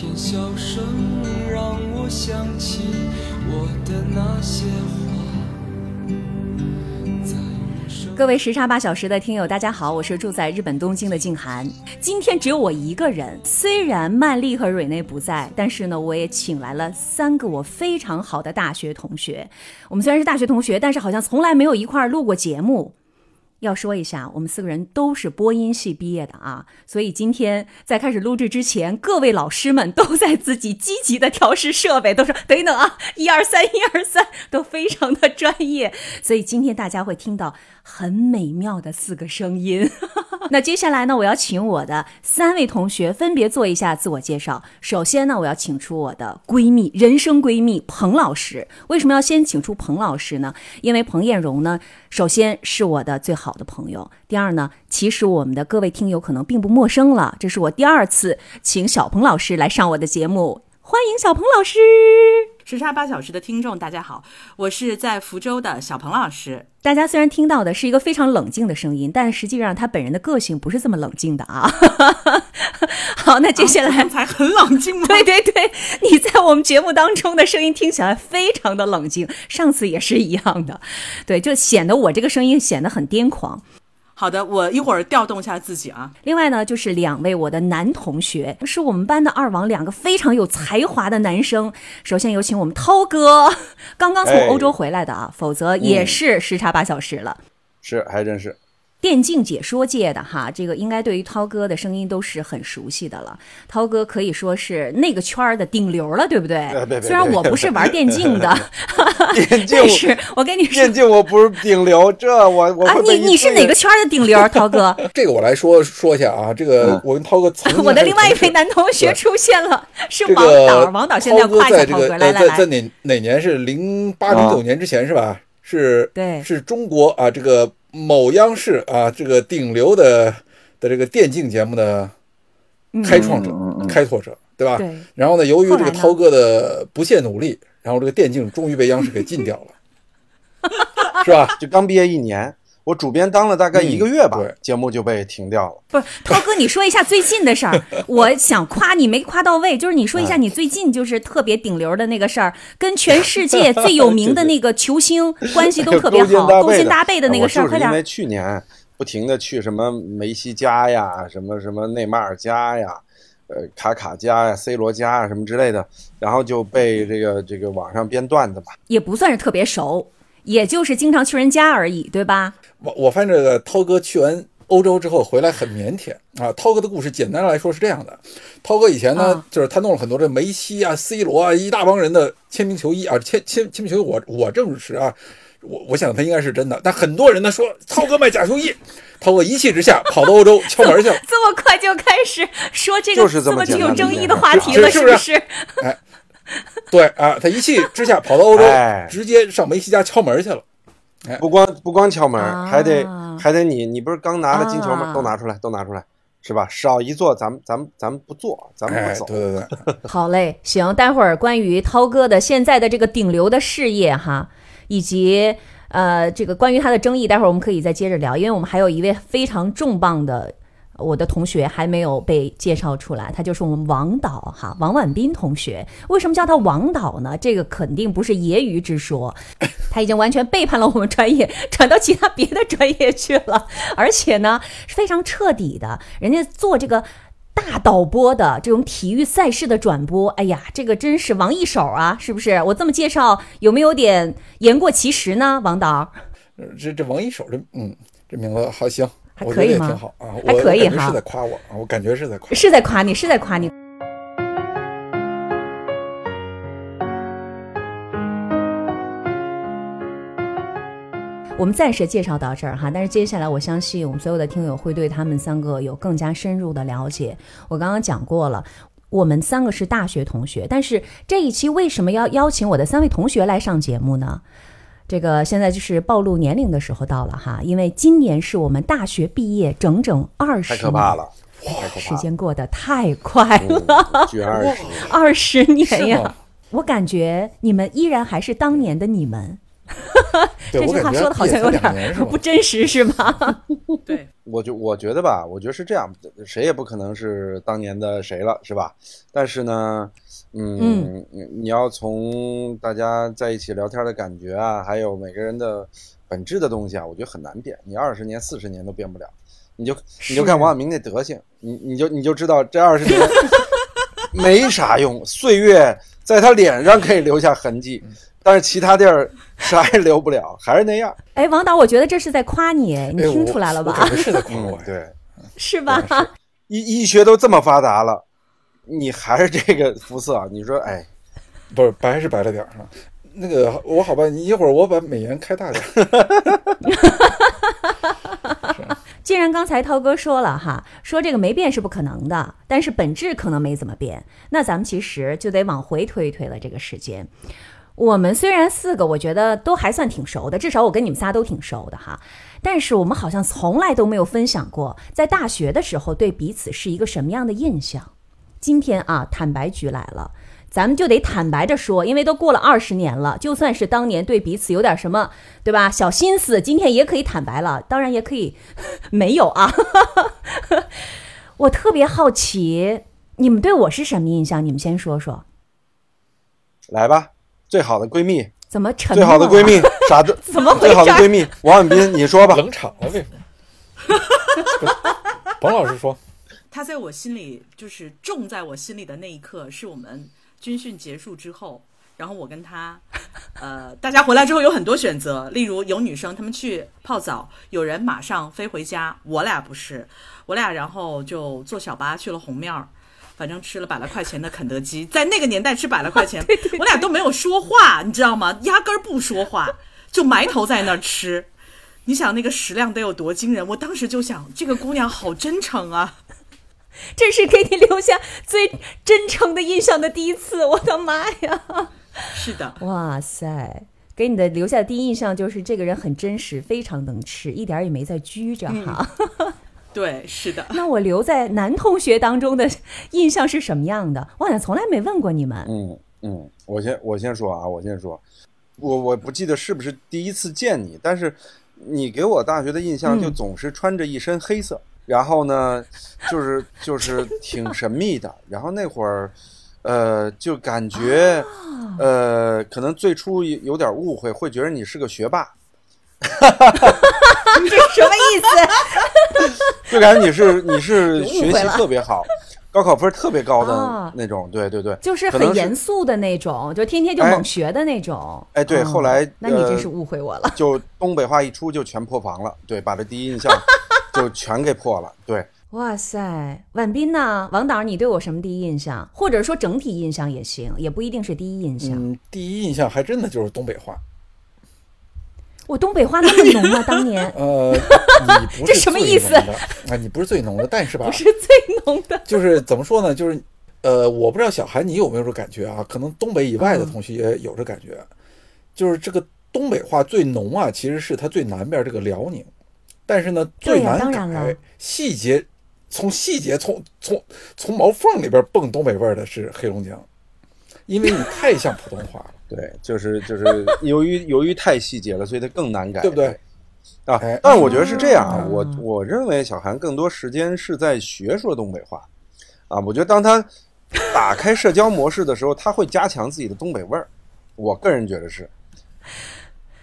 天笑声让我想起我的那些话。各位时差八小时的听友，大家好，我是住在日本东京的静涵。今天只有我一个人，虽然曼丽和蕊内不在，但是呢，我也请来了三个我非常好的大学同学。我们虽然是大学同学，但是好像从来没有一块儿录过节目。要说一下，我们四个人都是播音系毕业的啊，所以今天在开始录制之前，各位老师们都在自己积极的调试设备，都说等一等啊，一二三，一二三，都非常的专业，所以今天大家会听到很美妙的四个声音。那接下来呢，我要请我的三位同学分别做一下自我介绍。首先呢，我要请出我的闺蜜，人生闺蜜彭老师。为什么要先请出彭老师呢？因为彭艳荣呢，首先是我的最好的朋友。第二呢，其实我们的各位听友可能并不陌生了，这是我第二次请小彭老师来上我的节目，欢迎小彭老师。时差八小时的听众，大家好，我是在福州的小彭老师。大家虽然听到的是一个非常冷静的声音，但实际上他本人的个性不是这么冷静的啊。好，那接下来、啊才很冷静吗？对对对，你在我们节目当中的声音听起来非常的冷静，上次也是一样的，对，就显得我这个声音显得很癫狂。好的，我一会儿调动一下自己啊。另外呢，就是两位我的男同学，是我们班的二王，两个非常有才华的男生。首先有请我们涛哥，刚刚从哎欧洲回来的啊，否则也是时差八小时了。是，还真是。电竞解说界的哈，这个应该对于涛哥的声音都是很熟悉的了。涛哥可以说是那个圈儿的顶流了，对不对别别？别虽然我不是玩电竞的，电竞 是我跟你说 电竞我不是顶流，这我我啊你你是哪个？圈儿的顶流？涛哥，这个我来说说一下啊，这个我跟涛哥曾经我的另外一位男同学出现了，是王导。个王导现在要夸一下涛哥，来呃来来，在在哪哪年是零八零九年之前是吧？是，对是中国啊这个某央视啊这个顶流的的这个电竞节目的开创者、开拓者，对吧？对。然后呢，由于这个涛哥的不懈努力，然后这个电竞终于被央视给禁掉了，是吧？就刚毕业一年，我主编当了大概一个月吧，节目就被停掉了。不是涛哥，你说一下最近的事儿。我想夸你没夸到位，就是你说一下你最近就是特别顶流的那个事儿，跟全世界最有名的那个球星关系都特别好，勾肩搭背的那个事儿，快点因为。去年不停的去什么梅西家呀，什么什么内马尔家呀，呃卡卡家呀，C 罗家啊什么之类的，然后就被这个这个网上编段子吧。也不算是特别熟，也就是经常去人家而已，对吧？我我发现这个涛哥去完欧洲之后回来很腼腆啊。涛哥的故事简单来说是这样的：涛哥以前呢，啊就是他弄了很多这梅西啊、C 罗啊一大帮人的签名球衣啊，签签签名球衣我我证实啊，我我想他应该是真的，但很多人呢说涛哥卖假球衣，涛哥一气之下跑到欧洲敲门去了。这么快就开始说这个就是这么么具有争议的话题了，是不是不是？对啊，他一气之下跑到欧洲，哎直接上梅西家敲门去了。不光不光敲门，啊还得还得你你不是刚拿了金球吗？啊都拿出来，都拿出来，是吧？少一座，咱们咱们咱们不做，咱们哎不，走。对对对，好嘞，行，待会儿关于涛哥的现在的这个顶流的事业哈，以及呃这个关于他的争议，待会儿我们可以再接着聊，因为我们还有一位非常重磅的。我的同学还没有被介绍出来，他就是我们王导哈，王婉斌同学。为什么叫他王导呢？这个肯定不是揶揄之说，他已经完全背叛了我们专业，转到其他别的专业去了，而且呢非常彻底的。人家做这个大导播的这种体育赛事的转播，哎呀，这个真是王一手啊，是不是？我这么介绍有没有点言过其实呢？王导，这这王一手这嗯这名字好行，还可以吗挺好啊，还可以哈是在夸我啊，我感觉是在夸。是在夸你，是在夸你。我们暂时介绍到这儿哈，但是接下来我相信我们所有的听友会对他们三个有更加深入的了解。我刚刚讲过了。我们三个是大学同学，但是这一期为什么要邀请我的三位同学来上节目呢？这个现在就是暴露年龄的时候到了哈，因为今年是我们大学毕业整整二十太年，可怕了，太可时怕了。间过得太快了，二十年呀！我感觉你们依然还是当年的你们。对这句话说的好像有点不真实，是吧？对，我就我觉得吧，我觉得是这样，谁也不可能是当年的谁了，是吧？但是呢，嗯，你你要从大家在一起聊天的感觉啊，还有每个人的本质的东西啊，我觉得很难变。你二十年、四十年都变不了。你就你就看王晓明那德行，你你就你就知道这二十年没啥用，岁月在他脸上可以留下痕迹，但是其他地儿啥也留不了，还是那样。哎，王导，我觉得这是在夸你，哎你哎听出来了吧我我感？觉是在夸我嗯，，对，是吧？医医学都这么发达了，你还是这个肤色，你说哎，不是白是白了点儿哈。那个我好吧，你一会儿我把美颜开大点儿。既然刚才涛哥说了哈，说这个没变是不可能的，但是本质可能没怎么变，那咱们其实就得往回推一推了这个时间。我们虽然四个，我觉得都还算挺熟的，至少我跟你们仨都挺熟的哈。但是我们好像从来都没有分享过，在大学的时候对彼此是一个什么样的印象。今天啊，坦白局来了，咱们就得坦白着说，因为都过了二十年了，就算是当年对彼此有点什么，对吧？小心思，今天也可以坦白了，当然也可以 没有啊。我特别好奇，你们对我是什么印象？你们先说说。来吧，最好的闺蜜，怎么沉最？好的闺蜜，傻子，怎么回最好的事儿闺蜜，王婉斌，你说吧。冷场了，为什么？甭老师说，他在我心里就是种在我心里的那一刻，是我们军训结束之后，然后我跟他，呃，大家回来之后有很多选择，例如有女生她们去泡澡，有人马上飞回家，我俩不是，我俩然后就坐小巴去了红庙儿。反正吃了百来块钱的肯德基，在那个年代吃百来块钱，我俩都没有说话，你知道吗？压根儿不说话，就埋头在那儿吃。你想那个食量得有多惊人？我当时就想，这个姑娘好真诚啊。这是给你留下最真诚的印象的第一次，我的妈呀！是的，哇塞，给你的留下的第一印象就是这个人很真实，非常能吃，一点儿也没在拘着哈。对，是的。那我留在男同学当中的 印象是什么样的？我好像从来没问过你们。嗯嗯，我先我先说啊，我先说，我我不记得是不是第一次见你，但是你给我大学的印象就嗯总是穿着一身黑色，然后呢，就是就是挺神秘的，然后那会儿。呃，就感觉，呃，可能最初有有点误会，会觉得你是个学霸，你这什么意思？就感觉你是 你是学习特别好，高考分特别高啊的那种，对对对，就是很严肃的那种，就天天就哎猛学的那种。哎对哦后来那你真呃是误会我了。就东北话一出就全破防了，对，把这第一印象 就全给破了，对。哇塞，婉斌呢？王导，你对我什么第一印象？或者说整体印象也行，也不一定是第一印象。嗯，第一印象还真的就是东北话。我东北话那么浓吗，当年 呃，你不这什么意思啊？你不是最浓的，但是吧不，是最浓的。就是怎么说呢？就是呃，我不知道小韩你有没有这感觉啊？可能东北以外的同学也有这感觉，就是这个东北话最浓啊，其实是它最南边这个辽宁，但是呢最难改，细节从细节从从从毛缝里边蹦东北味儿的是黑龙江，因为你太像普通话了，对，就是就是 由于由于太细节了，所以它更难改，对不对？啊哎，但是我觉得是这样啊啊，我我认为小韩更多时间是在学说东北话，啊，我觉得当他打开社交模式的时候，他会加强自己的东北味儿，我个人觉得是，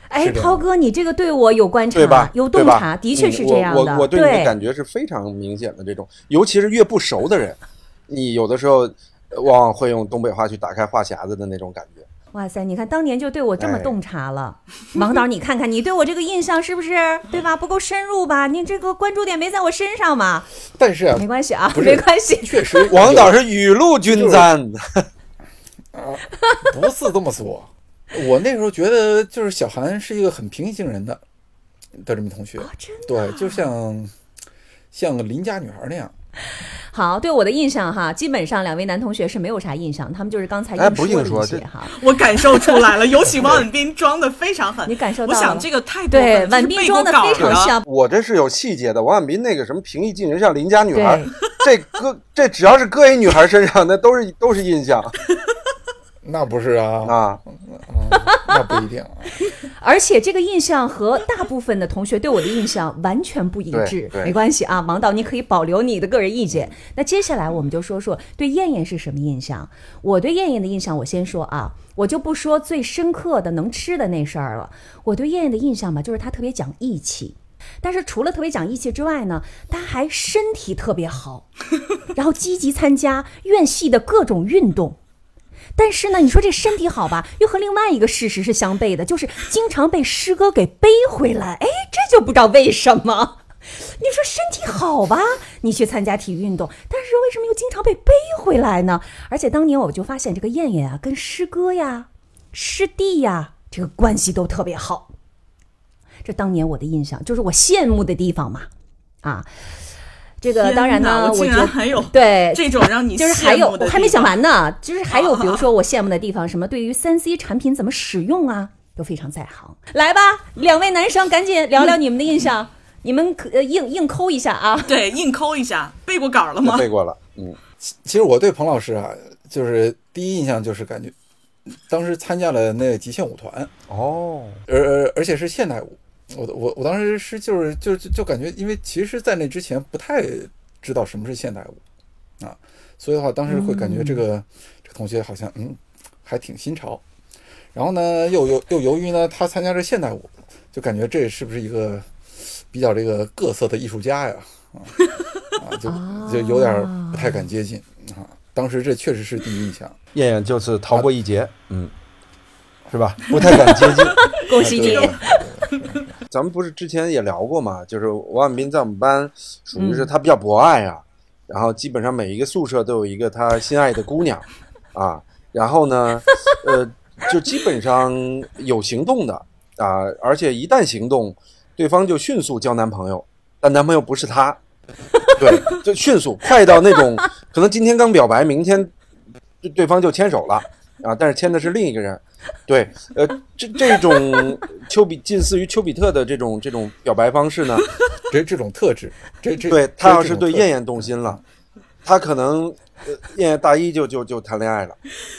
哎，涛哥，你这个对我有观察，对吧？有洞察，的确嗯是这样的。我我我对你的感觉是非常明显的这种，尤其是越不熟的人，你有的时候呃往往会用东北话去打开话匣子的那种感觉。哇塞，你看当年就对我这么哎洞察了，王导，你看看你对我这个印象是不是对吧？不够深入吧？你这个关注点没在我身上嘛？但是啊没，关系啊，没关系。确实王导是雨露均沾，不是这么说。我那时候觉得，就是小韩是一个很平易近人的的这么同学，哦真的啊对，就像像个邻家女孩那样。好，对我的印象哈，基本上两位男同学是没有啥印象，他们就是刚才哎不硬说这些哈。我感受出来了，尤其王婉斌装的非常狠。你感受到了我想这个太对，了婉斌装的非常。像，我这是有细节的。王婉斌那个什么平易近人，像邻家女孩，这搁这只要是搁一女孩身上，那都是都是印象。那不是啊，啊，那不一定啊。而且这个印象和大部分的同学对我的印象完全不一致，没关系啊，王导你可以保留你的个人意见。那接下来我们就说说对燕燕是什么印象。我对燕燕的印象，我先说啊，我就不说最深刻的能吃的那事儿了。我对燕燕的印象吧，就是她特别讲义气。但是除了特别讲义气之外呢，她还身体特别好，然后积极参加院系的各种运动。但是呢，你说这身体好吧，又和另外一个事实是相悖的，就是经常被师哥给背回来。哎，这就不知道为什么。你说身体好吧，你去参加体育运动，但是为什么又经常被背回来呢？而且当年我就发现这个燕燕啊，跟师哥呀、师弟呀，这个关系都特别好。这当年我的印象就是我羡慕的地方嘛，啊，这个当然呢，我觉得然还有对这种让你就是还有我还没讲完呢，就是还有比如说我羡慕的地方，什么对于三 C 产品怎么使用啊，都非常在行。来吧，两位男生赶紧聊聊你们的印象，你们可呃硬硬抠一下啊。对，硬抠一下，背过稿了吗？背过了，嗯，其实我对彭老师啊，就是第一印象就是感觉，当时参加了那个极限舞团，哦，而而而且是现代舞。我我我当时是就是就就就感觉，因为其实，在那之前不太知道什么是现代舞啊，所以的话，当时会感觉这个、这个同学好像嗯还挺新潮。然后呢，又又又由于呢他参加这现代舞，就感觉这是不是一个比较这个各色的艺术家呀？啊啊，就就有点不太敢接近啊。当时这确实是第一印象。燕燕就是逃过一劫，嗯，是吧？不太敢接近。恭喜你！咱们不是之前也聊过嘛？就是王婉斌在我们班属于是他比较博爱啊，然后基本上每一个宿舍都有一个他心爱的姑娘 啊，然后呢，呃，就基本上有行动的啊，而且一旦行动，对方就迅速交男朋友，但男朋友不是他，对，就迅速快到那种可能今天刚表白，明天对对方就牵手了啊，但是签的是另一个人。对，呃，这这种丘比近似于丘比特的这种这种表白方式呢，这这种特质，这这对他要是对燕燕燕动心了，他可能呃燕燕大一就就就谈恋爱了。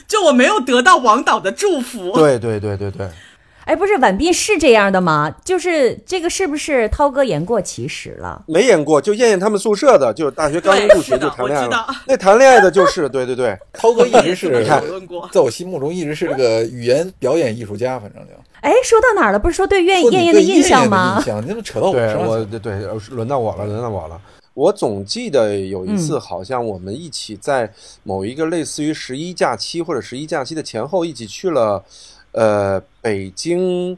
就我没有得到王导的祝福。对对对对对，哎，不是婉斌是这样的吗？就是这个是不是涛哥言过其实了？没演过，就燕燕他们宿舍的，就大学刚对入学就谈恋爱我知道了。那谈恋爱的就是对对对，涛哥一直是你看。在我心目中一直是这个语言表演艺术家，反正就哎，说到哪儿了？不是说对燕说你燕燕的印象吗印？象，你怎么扯到我对身上对对，呃轮到我了，轮到我了。我总记得有一次，好像我们一起在某一个类似于十一假期或者十一假期的前后，一起去了，呃，北京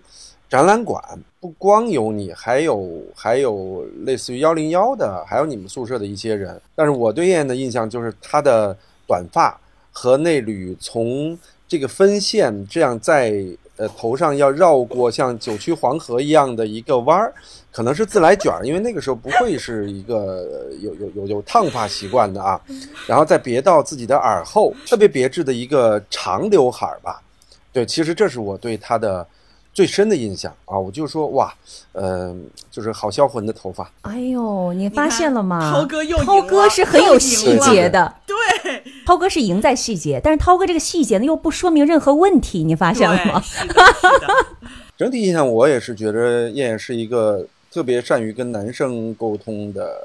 展览馆。不光有你，还有还有类似于幺零幺的，还有你们宿舍的一些人。但是我对燕燕的印象就是她的短发和那缕从这个分线这样在呃头上要绕过像九曲黄河一样的一个弯儿，可能是自来卷儿，因为那个时候不会是一个有有有有烫发习惯的啊，然后再别到自己的耳后，特别别致的一个长刘海儿吧。对，其实这是我对他的最深的印象啊，我就说哇，呃，就是好销魂的头发。哎呦，你发现了吗？涛哥又赢涛哥是很有细节的，对涛哥是赢在细节，但是涛哥这个细节呢又不说明任何问题，你发现了吗。整体印象，我也是觉得燕燕是一个特别善于跟男生沟通的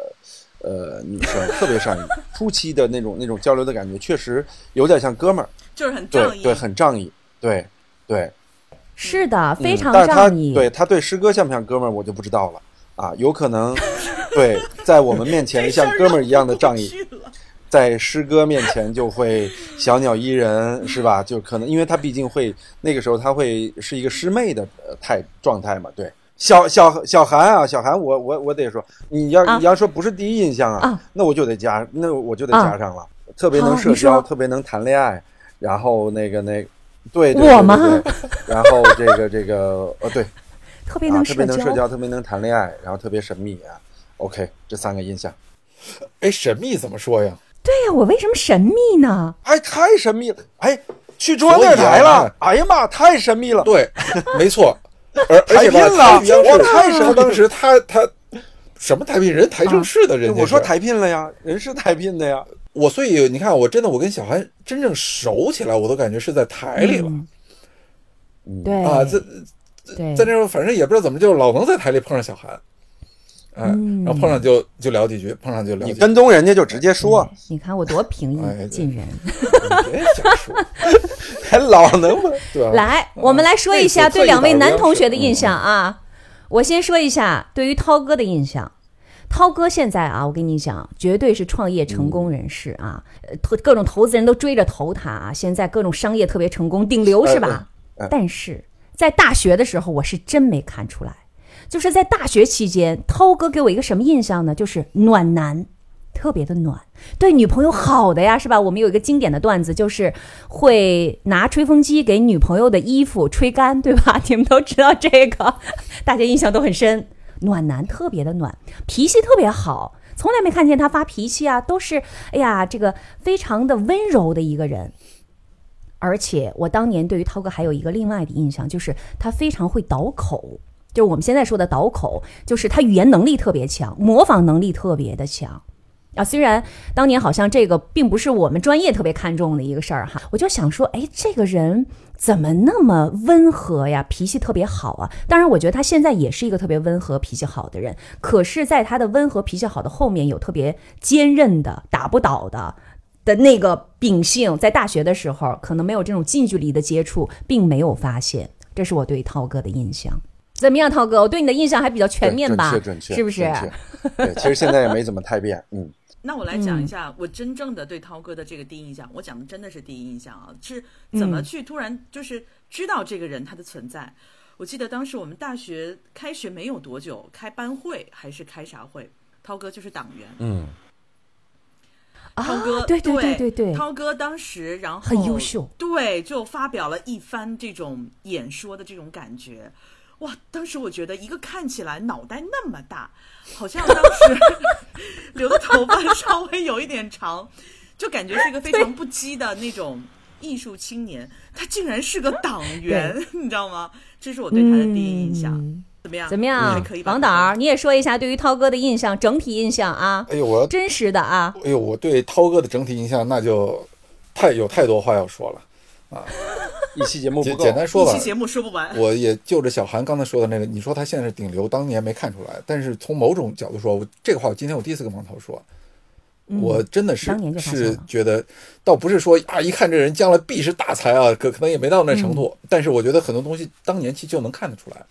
呃女生，特别善于 初期的那种那种交流的感觉，确实有点像哥们儿，就是很仗义，对对，很仗义，对对，是的，非常嗯、但是他仗义。对他对师哥像不像哥们儿，我就不知道了啊，有可能对在我们面前像哥们儿一样的仗义，在师哥面前就会小鸟依人，是吧？就可能因为他毕竟会那个时候他会是一个师妹的呃态状态嘛，对。小小小韩啊，小韩我，我我得说，你要、啊你要说不是第一印象啊，啊那我就得加，那我就得啊加上了。特别能社交，特别能谈恋爱，然后那个那对对我吗然后这个这个呃对 啊，特别能特别能社交。特别能谈恋爱，然后特别神秘啊。OK，这三个印象，哎，神秘怎么说呀？对呀、我为什么神秘呢？哎，太神秘了！哎，去中央电视台了！哎呀妈，太神秘了！对，没错，而而且吧，台聘了他央视我太神秘了当时他他什么台聘人台正式的人家说台聘了呀，人是台聘的呀。我所以你看，我真的我跟小韩真正熟起来，我都感觉是在台里了、对啊，在对，在那时候反正也不知道怎么就老能在台里碰上小韩，哎，嗯然后碰上就就聊几句，碰上就聊你几句。跟踪人家就直接说，你看我多平易近人。你别瞎说，还老能不？对吧？来，我们来说一下对两位男同学的印象啊。我先说一下对于涛哥的印象。涛哥现在啊，我跟你讲，绝对是创业成功人士啊，呃投各种投资人都追着投他啊。现在各种商业特别成功，顶流是吧？但是在大学的时候，我是真没看出来。就是在大学期间，涛哥给我一个什么印象呢？就是暖男，特别的暖，对女朋友好的呀，是吧？我们有一个经典的段子，就是会拿吹风机给女朋友的衣服吹干，对吧？你们都知道这个，大家印象都很深。暖男特别的暖，脾气特别好，从来没看见他发脾气啊，都是哎呀，这个非常的温柔的一个人。而且我当年对于涛哥还有一个另外的印象，就是他非常会倒口，就是我们现在说的倒口，就是他语言能力特别强，模仿能力特别的强。啊，虽然当年好像这个并不是我们专业特别看重的一个事儿哈，我就想说，哎，这个人怎么那么温和呀，脾气特别好啊？当然，我觉得他现在也是一个特别温和、脾气好的人，可是，在他的温和、脾气好的后面，有特别坚韧的、打不倒的的那个秉性。在大学的时候，可能没有这种近距离的接触，并没有发现。这是我对涛哥的印象。怎么样，涛哥？我对你的印象还比较全面吧？准确准确，是不是？对，其实现在也没怎么太变，嗯。那我来讲一下我真正的对涛哥的这个第一印象。我讲的真的是第一印象啊，是怎么去突然就是知道这个人他的存在。我记得当时我们大学开学没有多久，开班会还是开啥会，涛哥就是党员。嗯，涛哥，对对对对对，涛哥当时然后很优秀，对，就发表了一番这种演说的这种感觉。哇！当时我觉得一个看起来脑袋那么大，好像当时 留的头发稍微有一点长，就感觉是一个非常不羁的那种艺术青年，他竟然是个党员，你知道吗？这是我对他的第一印象。嗯怎么样？怎么样还可以，吧？王导，你也说一下对于涛哥的印象，整体印象啊，哎呦，我要真实的啊，哎呦，我对涛哥的整体印象那就太有太多话要说了。一期节目不简够，简单说吧一期，节目说不完。我也就着小韩刚才说的那个，你说他现在是顶流，当年没看出来，但是从某种角度说，我这个话我今天我第一次跟王涛说，我真的是是觉得，倒不是说啊，一看这人将来必是大才啊，可可能也没到那程度，嗯但是我觉得很多东西当年其实就能看得出来。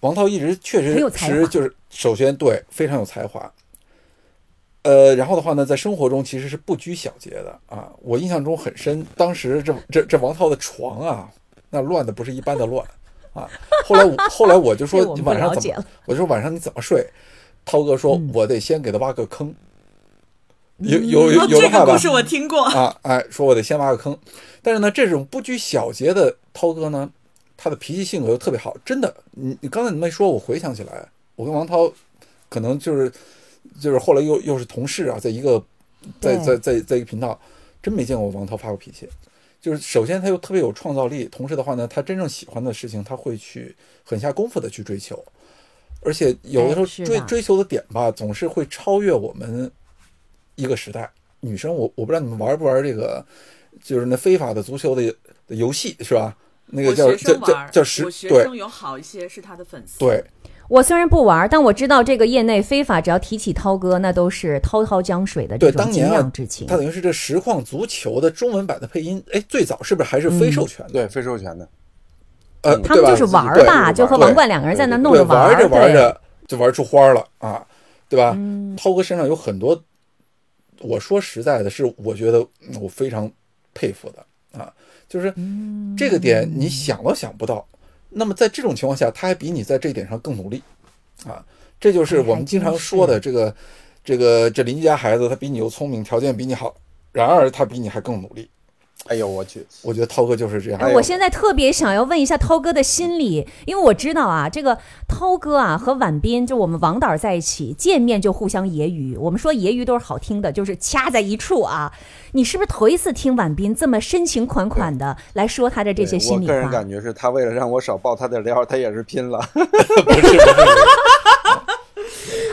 王涛一直确实是就是首先对非常有才华，呃，然后的话呢，在生活中其实是不拘小节的啊。我印象中很深，当时这这这王涛的床啊，那乱的不是一般的乱啊。后来我后来我就说你晚上怎么？我就说晚上你怎么睡？涛哥说嗯我得先给他挖个坑，有有有哦，有的话吧这个故事我听过。啊，哎，说我得先挖个坑。但是呢，这种不拘小节的涛哥呢，他的脾气性格又特别好，真的。你你刚才你没说，我回想起来，我跟王涛可能就是就是后来又又是同事啊，在一个在在在在一个频道，真没见过王涛发过脾气。就是首先他又特别有创造力，同时的话呢，他真正喜欢的事情他会去很下功夫的去追求，而且有的时候哎追追求的点吧，总是会超越我们一个时代。女生我我不知道你们玩不玩这个，就是那非法的足球的的游戏是吧？那个叫叫叫叫学对生有好一些是他的粉丝。对我虽然不玩，但我知道这个业内非法，只要提起涛哥，那都是滔滔江水的这对，种敬当年啊仰之情，。它等于是这实况足球的中文版的配音，哎，最早是不是还是非授权的？对非授权的，呃，他们就是玩儿吧，就和王冠两个人在那弄对，着儿，玩着玩对着就玩出花了啊，对吧？嗯涛哥身上有很多，我说实在的，是我觉得嗯我非常佩服的啊，就是嗯这个点你想都想不到。那么在这种情况下，他还比你在这一点上更努力啊，这就是我们经常说的这个这个这邻居家孩子他比你又聪明，条件比你好，然而他比你还更努力。哎呦我去，我觉得涛哥就是这样。哎，我现在特别想要问一下涛哥的心理，因为我知道啊，这个涛哥啊和婉斌，就我们王导在一起见面就互相揶揄。我们说揶揄都是好听的，就是掐在一处啊。你是不是头一次听婉斌这么深情款款的来说他的这些对心里我个人？感觉是他为了让我少爆他的料，他也是拼了。不 是不是，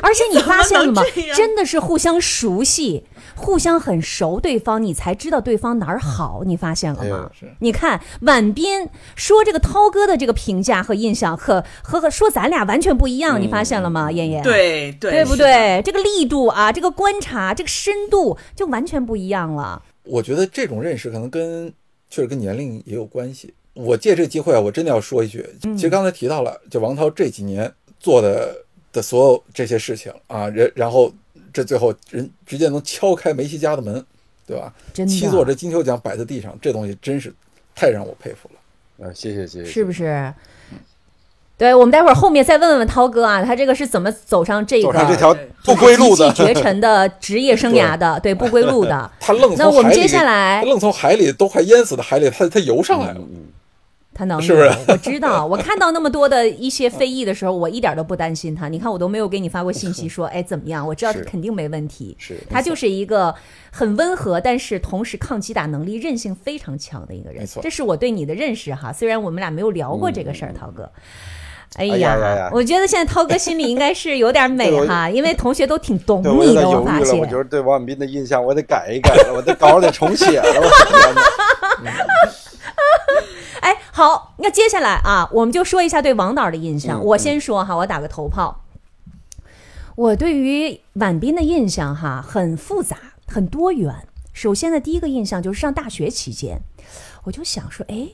而 而且你发现了吗 真的是互相熟悉，互相很熟对方，你才知道对方哪儿好。你发现了吗？是你看婉斌说这个涛哥的这个评价和印象，和和和说咱俩完全不一样。你发现了吗，燕燕？。对对对不对？这个力度啊，这个观察，这个深度就完全不一样了。我觉得这种认识可能跟确实跟年龄也有关系。我借这个机会啊，我真的要说一句，其实刚才提到了，就王涛这几年做的的所有这些事情啊，人然后这最后人直接能敲开梅西家的门，对吧？真七座这金球奖摆在地上，这东西真是太让我佩服了。呃，谢谢谢谢，是不是？对，我们待会儿后面再问问涛哥啊，他这个是怎么走上这个走上这条不归路的绝尘的职业生涯的？对，不归路的。他愣从那我们接海里下来他愣从海里都快淹死的海里，他他游上来了。嗯，他能是不是我知道，我看到那么多的一些非议的时候，我一点都不担心他。你看，我都没有给你发过信息说，哎，怎么样？我知道他肯定没问题。是他就是一个很温和，但是同时抗击打能力、韧性非常强的一个人。没错这是我对你的认识哈。虽然我们俩没有聊过这个事儿，涛哥。哎哎呀呀呀我觉得现在涛哥心里应该是有点美 哈，因为同学都挺懂你的，我发现我。觉得对王永斌的印象我得改一改了，我的稿得重写了，我的天哪！哎，好，那接下来啊，我们就说一下对王导的印象。嗯我先说哈，我打个头炮。我对于婉斌的印象哈很复杂，很多元。首先呢，第一个印象就是上大学期间，我就想说，哎，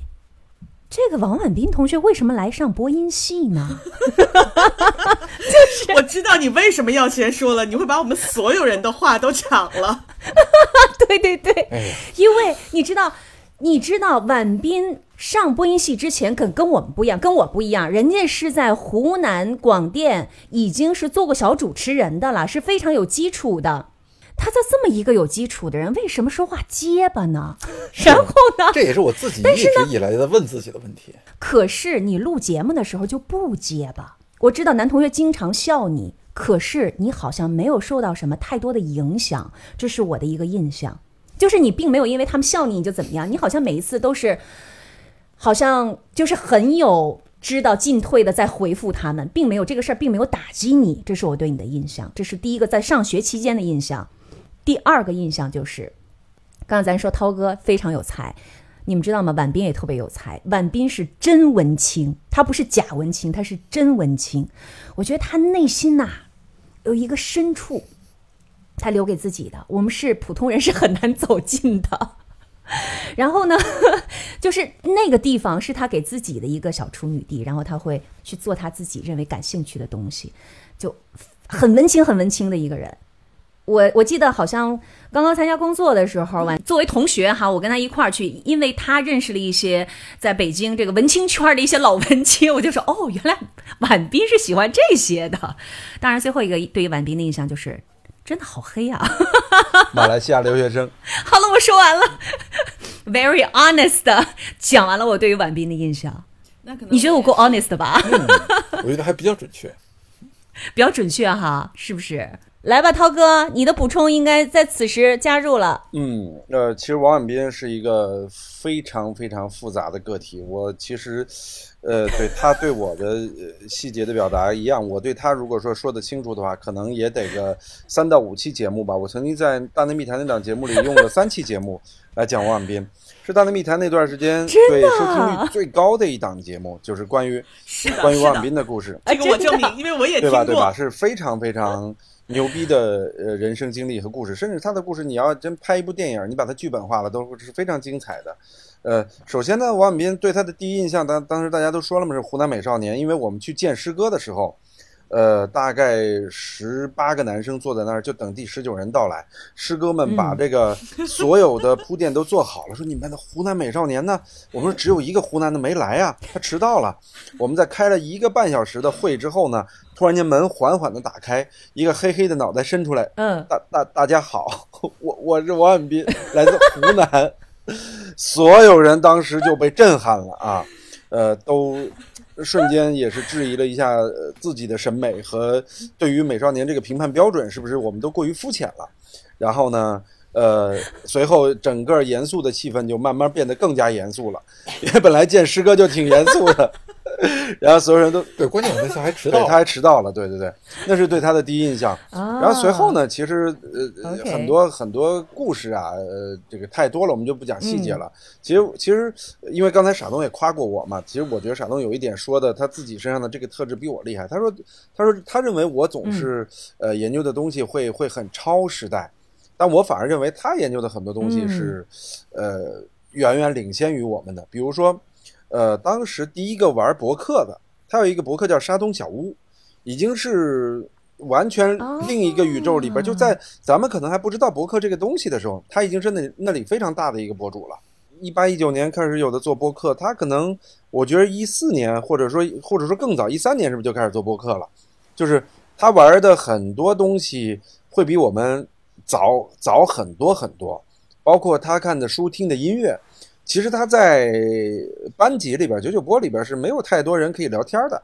这个王婉斌同学为什么来上播音系呢？就是我知道你为什么要先说了，你会把我们所有人的话都抢了。对对对，哎，因为你知道，你知道婉斌上播音系之前跟跟我们不一样，跟我不一样，人家是在湖南广电已经是做过小主持人的了，是非常有基础的。他在这么一个有基础的人，为什么说话结巴呢？然后呢？这也是我自己一直以来在问自己的问题。可是你录节目的时候就不结巴。我知道男同学经常笑你，可是你好像没有受到什么太多的影响，这是我的一个印象。就是你并没有因为他们笑你你就怎么样，你好像每一次都是，好像就是很有知道进退的在回复他们，并没有这个事儿并没有打击你，这是我对你的印象，这是第一个在上学期间的印象。第二个印象就是，刚才咱说涛哥非常有才，你们知道吗？婉斌也特别有才，婉斌是真文青，他不是假文青，他是真文青。我觉得他内心呐、有一个深处，他留给自己的，我们是普通人是很难走进的。然后呢，就是那个地方是他给自己的一个小处女地，然后他会去做他自己认为感兴趣的东西，就很文青、很文青的一个人。我我记得好像刚刚参加工作的时候，完作为同学哈，我跟他一块儿去，因为他认识了一些在北京这个文青圈的一些老文青，我就说哦，原来婉斌是喜欢这些的。当然，最后一个对于婉斌的印象就是真的好黑啊。马来西亚留学生，好了，我说完了，very honest 的讲完了我对于婉斌的印象。那可能你觉得我够 honest 吧？我觉得还比较准确。比较准确哈，是不是？来吧，涛哥，你的补充应该在此时加入了。嗯，呃，其实王婉斌是一个非常非常复杂的个体。我其实，呃，对他对我的呃细节的表达一样，我对他如果说说得清楚的话，可能也得个三到五期节目吧。我曾经在《大内密谈》那档节目里用了三期节目来讲王婉斌，是《大内密谈》那段时间对收听率最高的一档节目，就是关于是，关于王婉斌的故事。这个我证明，因为我也听对吧？对吧？是非常非常牛逼的呃人生经历和故事，甚至他的故事，你要真拍一部电影，你把它剧本化了，都是非常精彩的。呃，首先呢，王婉斌对他的第一印象，当当时大家都说了嘛，是湖南美少年，因为我们去见师哥的时候。呃，大概十八个男生坐在那儿，就等第十九人到来。师哥们把这个所有的铺垫都做好了，说你们的湖南美少年呢？我们说只有一个湖南的没来啊，他迟到了。我们在开了一个半小时的会之后呢，突然间门缓缓的打开，一个黑黑的脑袋伸出来，嗯，大大大家好，我我是王婉斌，来自湖南，所有人当时就被震撼了啊，呃，都瞬间也是质疑了一下自己的审美和对于美少年这个评判标准是不是我们都过于肤浅了，然后呢。呃，随后整个严肃的气氛就慢慢变得更加严肃了，因为本来见师哥就挺严肃的，然后所有人都对，关键我那次还迟对，到他，还迟到了，对对对，那是对他的第一印象。啊然后随后呢，其实呃很多很多故事啊，呃，这个太多了，我们就不讲细节了。其实其实，因为刚才傻东也夸过我嘛，其实我觉得傻东有一点说的他自己身上的这个特质比我厉害。他说他说他认为我总是、呃研究的东西会会很超时代，但我反而认为他研究的很多东西是、呃远远领先于我们的。比如说，呃，当时第一个玩博客的，他有一个博客叫沙东小屋，已经是完全另一个宇宙里边，哦就在咱们可能还不知道博客这个东西的时候，他已经是那那里非常大的一个博主了。一八一九年开始有的做播客，他可能我觉得一四年或者说或者说更早一三年是不是就开始做播客了？就是他玩的很多东西会比我们早早很多很多，包括他看的书、听的音乐。其实他在班级里边，九九波里边是没有太多人可以聊天的，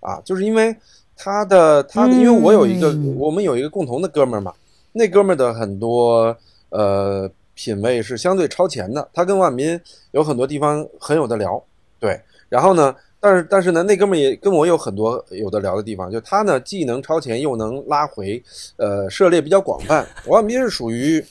啊，就是因为他的他的，因为我有一个、嗯我们有一个共同的哥们儿嘛，那哥们儿的很多呃品味是相对超前的，他跟万民有很多地方很有的聊，对，然后呢，但是但是呢，那哥们儿也跟我有很多有的聊的地方，就他呢既能超前又能拉回，呃，涉猎比较广泛，王万民是属于。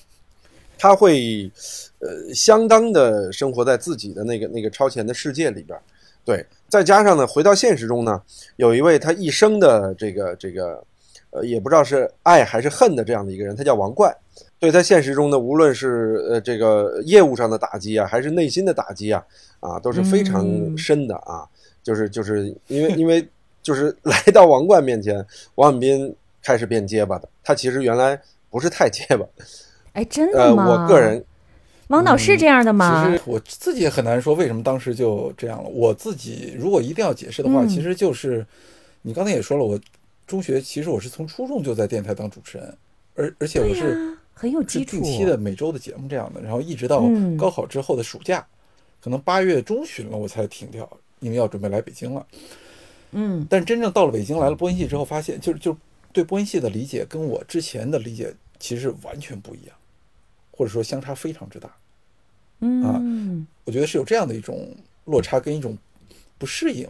他会，呃，相当的生活在自己的那个那个超前的世界里边，对，再加上呢，回到现实中呢，有一位他一生的这个这个，呃，也不知道是爱还是恨的这样的一个人，他叫王冠。对他现实中呢，无论是呃这个业务上的打击啊，还是内心的打击啊，啊，都是非常深的啊。就是就是因为因为就是 来到王冠面前，王永斌开始变结巴的，他其实原来不是太结巴。哎，真呃，的吗？我个人王导是这样的吗？其实我自己也很难说为什么当时就这样了。我自己如果一定要解释的话，嗯其实就是你刚才也说了，我中学其实我是从初中就在电台当主持人，而而且我是很有基是础，定期的每周的节目这样的，然后一直到嗯高考之后的暑假，可能八月中旬了我才停掉，因为要准备来北京了。嗯但真正到了北京来了播音系之后，发现就是就对播音系的理解跟我之前的理解其实完全不一样，或者说相差非常之大。嗯。我觉得是有这样的一种落差跟一种不适应，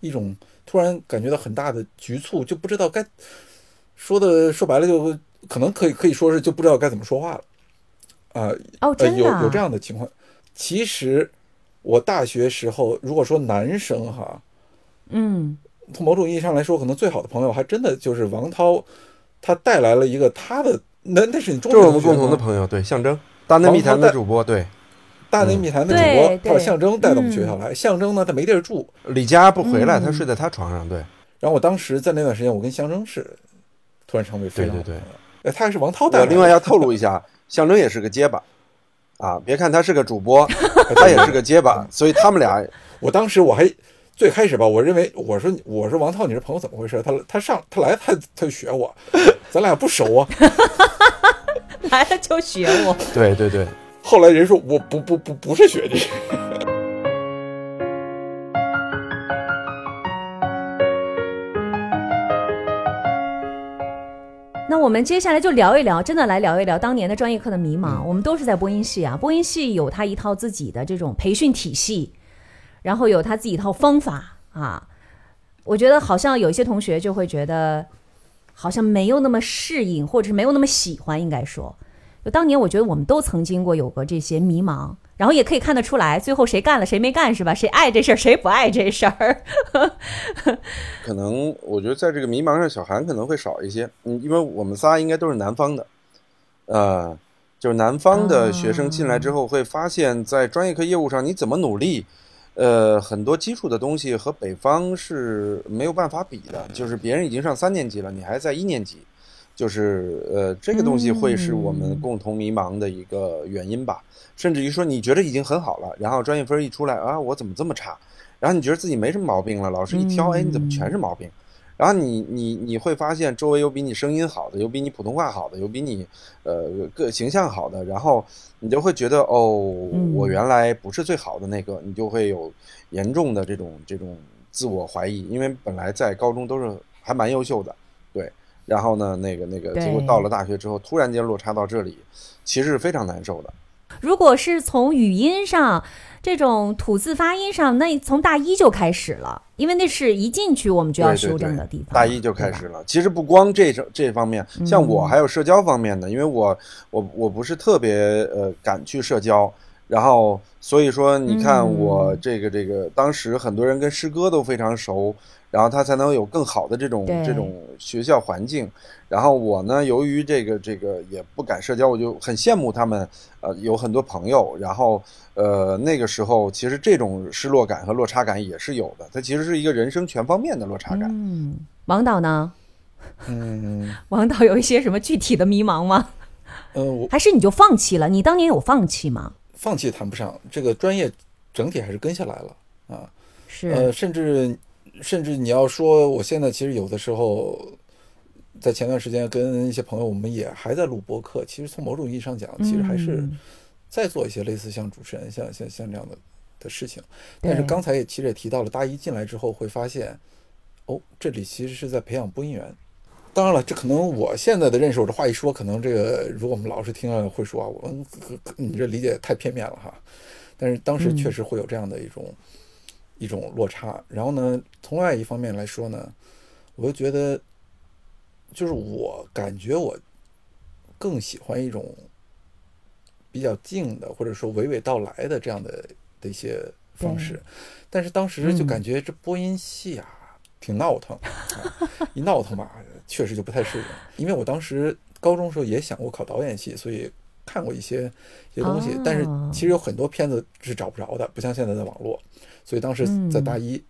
一种突然感觉到很大的局促，就不知道该说的说白了就可能可以可以说是就不知道该怎么说话了。啊、哦，呃，真的啊？有有这样的情况。其实我大学时候，如果说男生哈，嗯。从某种意义上来说，可能最好的朋友还真的就是王涛，他带来了一个他的那那是你中学这是我们共同的，朋友，对，象征。大内密谈的主播，对，大内密谈的主播，他把对象征带到我们学校来。象征呢，他没地儿住，李佳不回来，嗯他睡在他床上，对，然后我当时在那段时间，我跟象征是突然成为非常对对朋友。哎，他还是王涛带的。我另外要透露一下，象征也是个结巴，啊，别看他是个主播，他也是个结巴，所以他们俩我当时我还最开始吧，我认为我说我说王涛，你这朋友怎么回事？他他上他来他他就学我，咱俩不熟啊。来了就学我，对对对，后来人说我不不不不是学弟，那我们接下来就聊一聊，真的来聊一聊当年的专业课的迷茫。我们都是在播音系啊，播音系有他一套自己的这种培训体系，然后有他自己一套方法啊。我觉得好像有一些同学就会觉得，好像没有那么适应，或者是没有那么喜欢，应该说。就当年我觉得我们都曾经过有过这些迷茫，然后也可以看得出来，最后谁干了谁没干是吧？谁爱这事儿，谁不爱这事儿。可能我觉得在这个迷茫上，小韩可能会少一些，嗯，因为我们仨应该都是南方的，呃，就是南方的学生进来之后会发现，在专业课业务上你怎么努力，呃，很多基础的东西和北方是没有办法比的，就是别人已经上三年级了，你还在一年级，就是呃，这个东西会是我们共同迷茫的一个原因吧，甚至于说你觉得已经很好了，然后专业分一出来啊，我怎么这么差？然后你觉得自己没什么毛病了，老师一挑，哎，你怎么全是毛病？然后你你你会发现周围有比你声音好的，有比你普通话好的，有比你呃个形象好的，然后你就会觉得哦，嗯我原来不是最好的那个，你就会有严重的这种这种自我怀疑，因为本来在高中都是还蛮优秀的，对，然后呢，那个那个，结果到了大学之后，突然间落差到这里，其实是非常难受的。如果是从语音上。这种吐字发音上，那从大一就开始了，因为那是一进去我们就要修正的地方。大一就开始了。其实不光这这方面，像我还有社交方面的，因为我我我不是特别呃敢去社交，然后所以说你看我这个这个，当时很多人跟师哥都非常熟。然后他才能有更好的这种这种学校环境。然后我呢，由于这个这个也不敢社交，我就很羡慕他们，呃，有很多朋友。然后呃，那个时候其实这种失落感和落差感也是有的。它其实是一个人生全方面的落差感。嗯，王导呢？嗯，王导有一些什么具体的迷茫吗？嗯，还是你就放弃了？你当年有放弃吗？放弃谈不上，这个专业整体还是跟下来了啊。是，呃，甚至。甚至你要说，我现在其实有的时候，在前段时间跟一些朋友，我们也还在录播客。其实从某种意义上讲，其实还是在做一些类似像主持人、像像像这样的的事情。但是刚才也其实也提到了，大一进来之后会发现，哦，这里其实是在培养播音员。当然了，这可能我现在的认识，我这话一说，可能这个如果我们老师听了会说啊，我们你这理解太片面了哈。但是当时确实会有这样的一种。一种落差，然后呢，从另外一方面来说呢，我又觉得，就是我感觉我更喜欢一种比较静的，或者说娓娓道来的这样的的一些方式。但是当时就感觉这播音系啊，挺闹腾，一闹腾吧，确实就不太适应。因为我当时高中时候也想过考导演系，所以看过一些一些东西，但是其实有很多片子是找不着的，不像现在的网络。所以当时在大一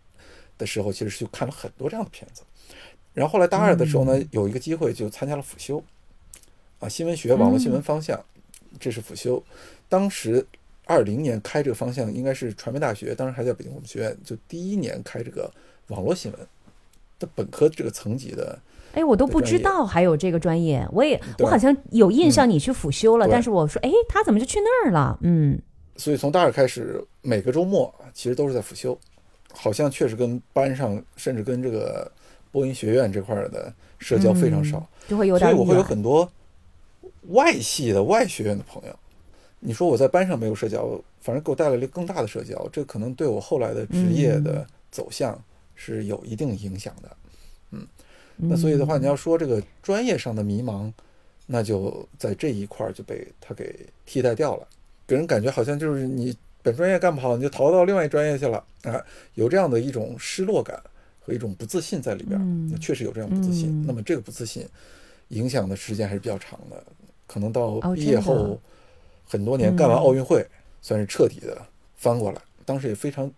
的时候，其实就看了很多这样的片子。然后后来大二的时候呢，有一个机会就参加了辅修，啊，新闻学网络新闻方向，这是辅修。当时二零年开这个方向，应该是传媒大学，当时还在北京我们学院，就第一年开这个网络新闻的本科这个层级的。哎，我都不知道还有这个专业，我也我好像有印象你去辅修了，但是我说，哎，他怎么就去那儿了？嗯。所以从大二开始，每个周末其实都是在辅修，好像确实跟班上，甚至跟这个播音学院这块的社交非常少，就会有点。所以我会有很多外系的外学院的朋友。你说我在班上没有社交，反正给我带来了更大的社交，这可能对我后来的职业的走向是有一定影响的。嗯，那所以的话，你要说这个专业上的迷茫，那就在这一块就被他给替代掉了。给人感觉好像就是你本专业干不好，你就逃到另外一专业去了啊，有这样的一种失落感和一种不自信在里边。嗯，确实有这样不自信。那么这个不自信影响的时间还是比较长的，可能到毕业后很多年干完奥运会，算是彻底的翻过来。当时也非常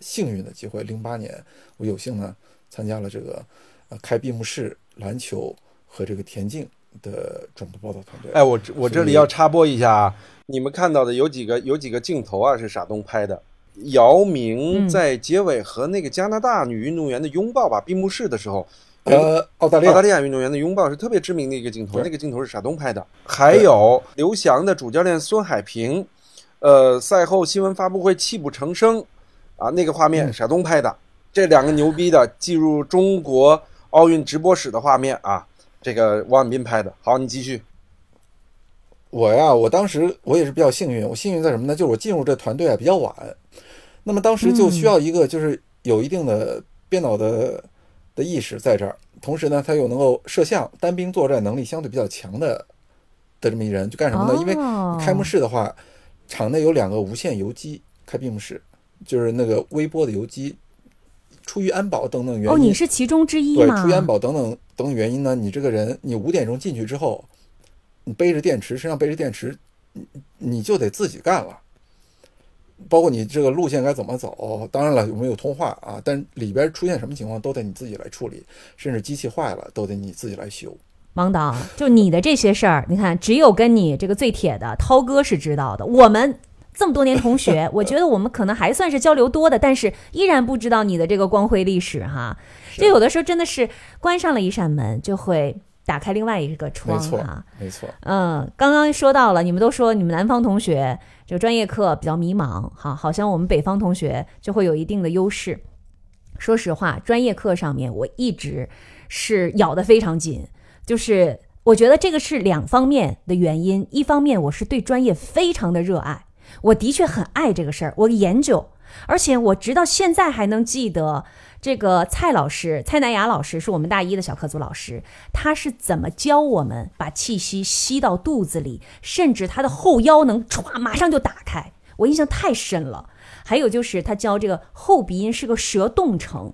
幸运的机会，零八年我有幸呢参加了这个呃开闭幕式篮球和这个田径的转播报道团队。哎，我我这里要插播一下啊。你们看到的有几个有几个镜头啊？是傻东拍的。姚明在结尾和那个加拿大女运动员的拥抱吧？闭幕式的时候，呃，澳大利亚澳大利亚运动员的拥抱是特别知名的一个镜头。那个镜头是傻东拍的。还有刘翔的主教练孙海平，呃，赛后新闻发布会泣不成声，啊，那个画面傻东拍的。这两个牛逼的进入中国奥运直播室的画面啊，这个王彦斌拍的。好，你继续。我呀，我当时我也是比较幸运。我幸运在什么呢？就是我进入这团队啊比较晚，那么当时就需要一个就是有一定的编导的的意识在这儿，同时呢，他又能够摄像、单兵作战能力相对比较强的的这么一人，就干什么呢？因为开幕式的话，场内有两个无线游击开闭幕式，就是那个微波的游击，出于安保等等原因，哦，你是其中之一对，出于安保等等等等原因呢，你这个人你五点钟进去之后。你背着电池，身上背着电池，你你就得自己干了。包括你这个路线该怎么走，当然了，有没有通话啊？但里边出现什么情况都得你自己来处理，甚至机器坏了都得你自己来修。王导，就你的这些事儿，你看，只有跟你这个最铁的涛哥是知道的。我们这么多年同学，我觉得我们可能还算是交流多的，但是依然不知道你的这个光辉历史哈。就有的时候真的是关上了一扇门，就会。打开另外一个窗啊，没错，嗯，刚刚说到了，你们都说你们南方同学这个专业课比较迷茫，哈，好像我们北方同学就会有一定的优势。说实话，专业课上面我一直是咬得非常紧，就是我觉得这个是两方面的原因，一方面我是对专业非常的热爱，我的确很爱这个事儿，我研究，而且我直到现在还能记得这个蔡老师，蔡南雅老师是我们大一的小课组老师，他是怎么教我们把气息吸到肚子里，甚至他的后腰能歘马上就打开，我印象太深了。还有就是他教这个后鼻音是个舌动程。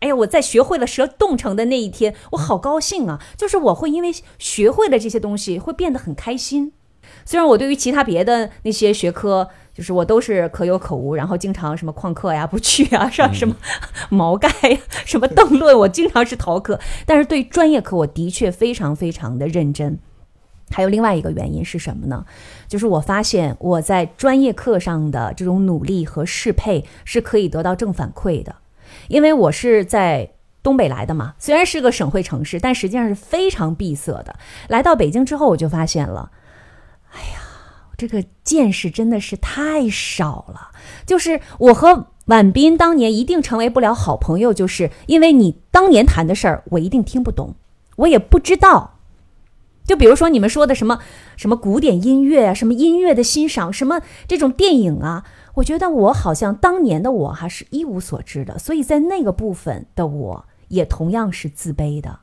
哎呀，我在学会了舌动程的那一天，我好高兴啊！就是我会因为学会了这些东西，会变得很开心。虽然我对于其他别的那些学科，就是我都是可有可无，然后经常什么旷课呀、不去啊，上？什么 毛概呀、什么邓论，我经常是逃课。但是对专业课，我的确非常非常的认真。还有另外一个原因是什么呢？就是我发现我在专业课上的这种努力和适配是可以得到正反馈的。因为我是在东北来的嘛，虽然是个省会城市，但实际上是非常闭塞的。来到北京之后，我就发现了，哎呀，这个见识真的是太少了。就是我和婉斌当年一定成为不了好朋友，就是因为你当年谈的事儿，我一定听不懂，我也不知道。就比如说你们说的什么什么古典音乐啊，什么音乐的欣赏，什么这种电影啊。我觉得我好像当年的我还是一无所知的，所以在那个部分的我也同样是自卑的。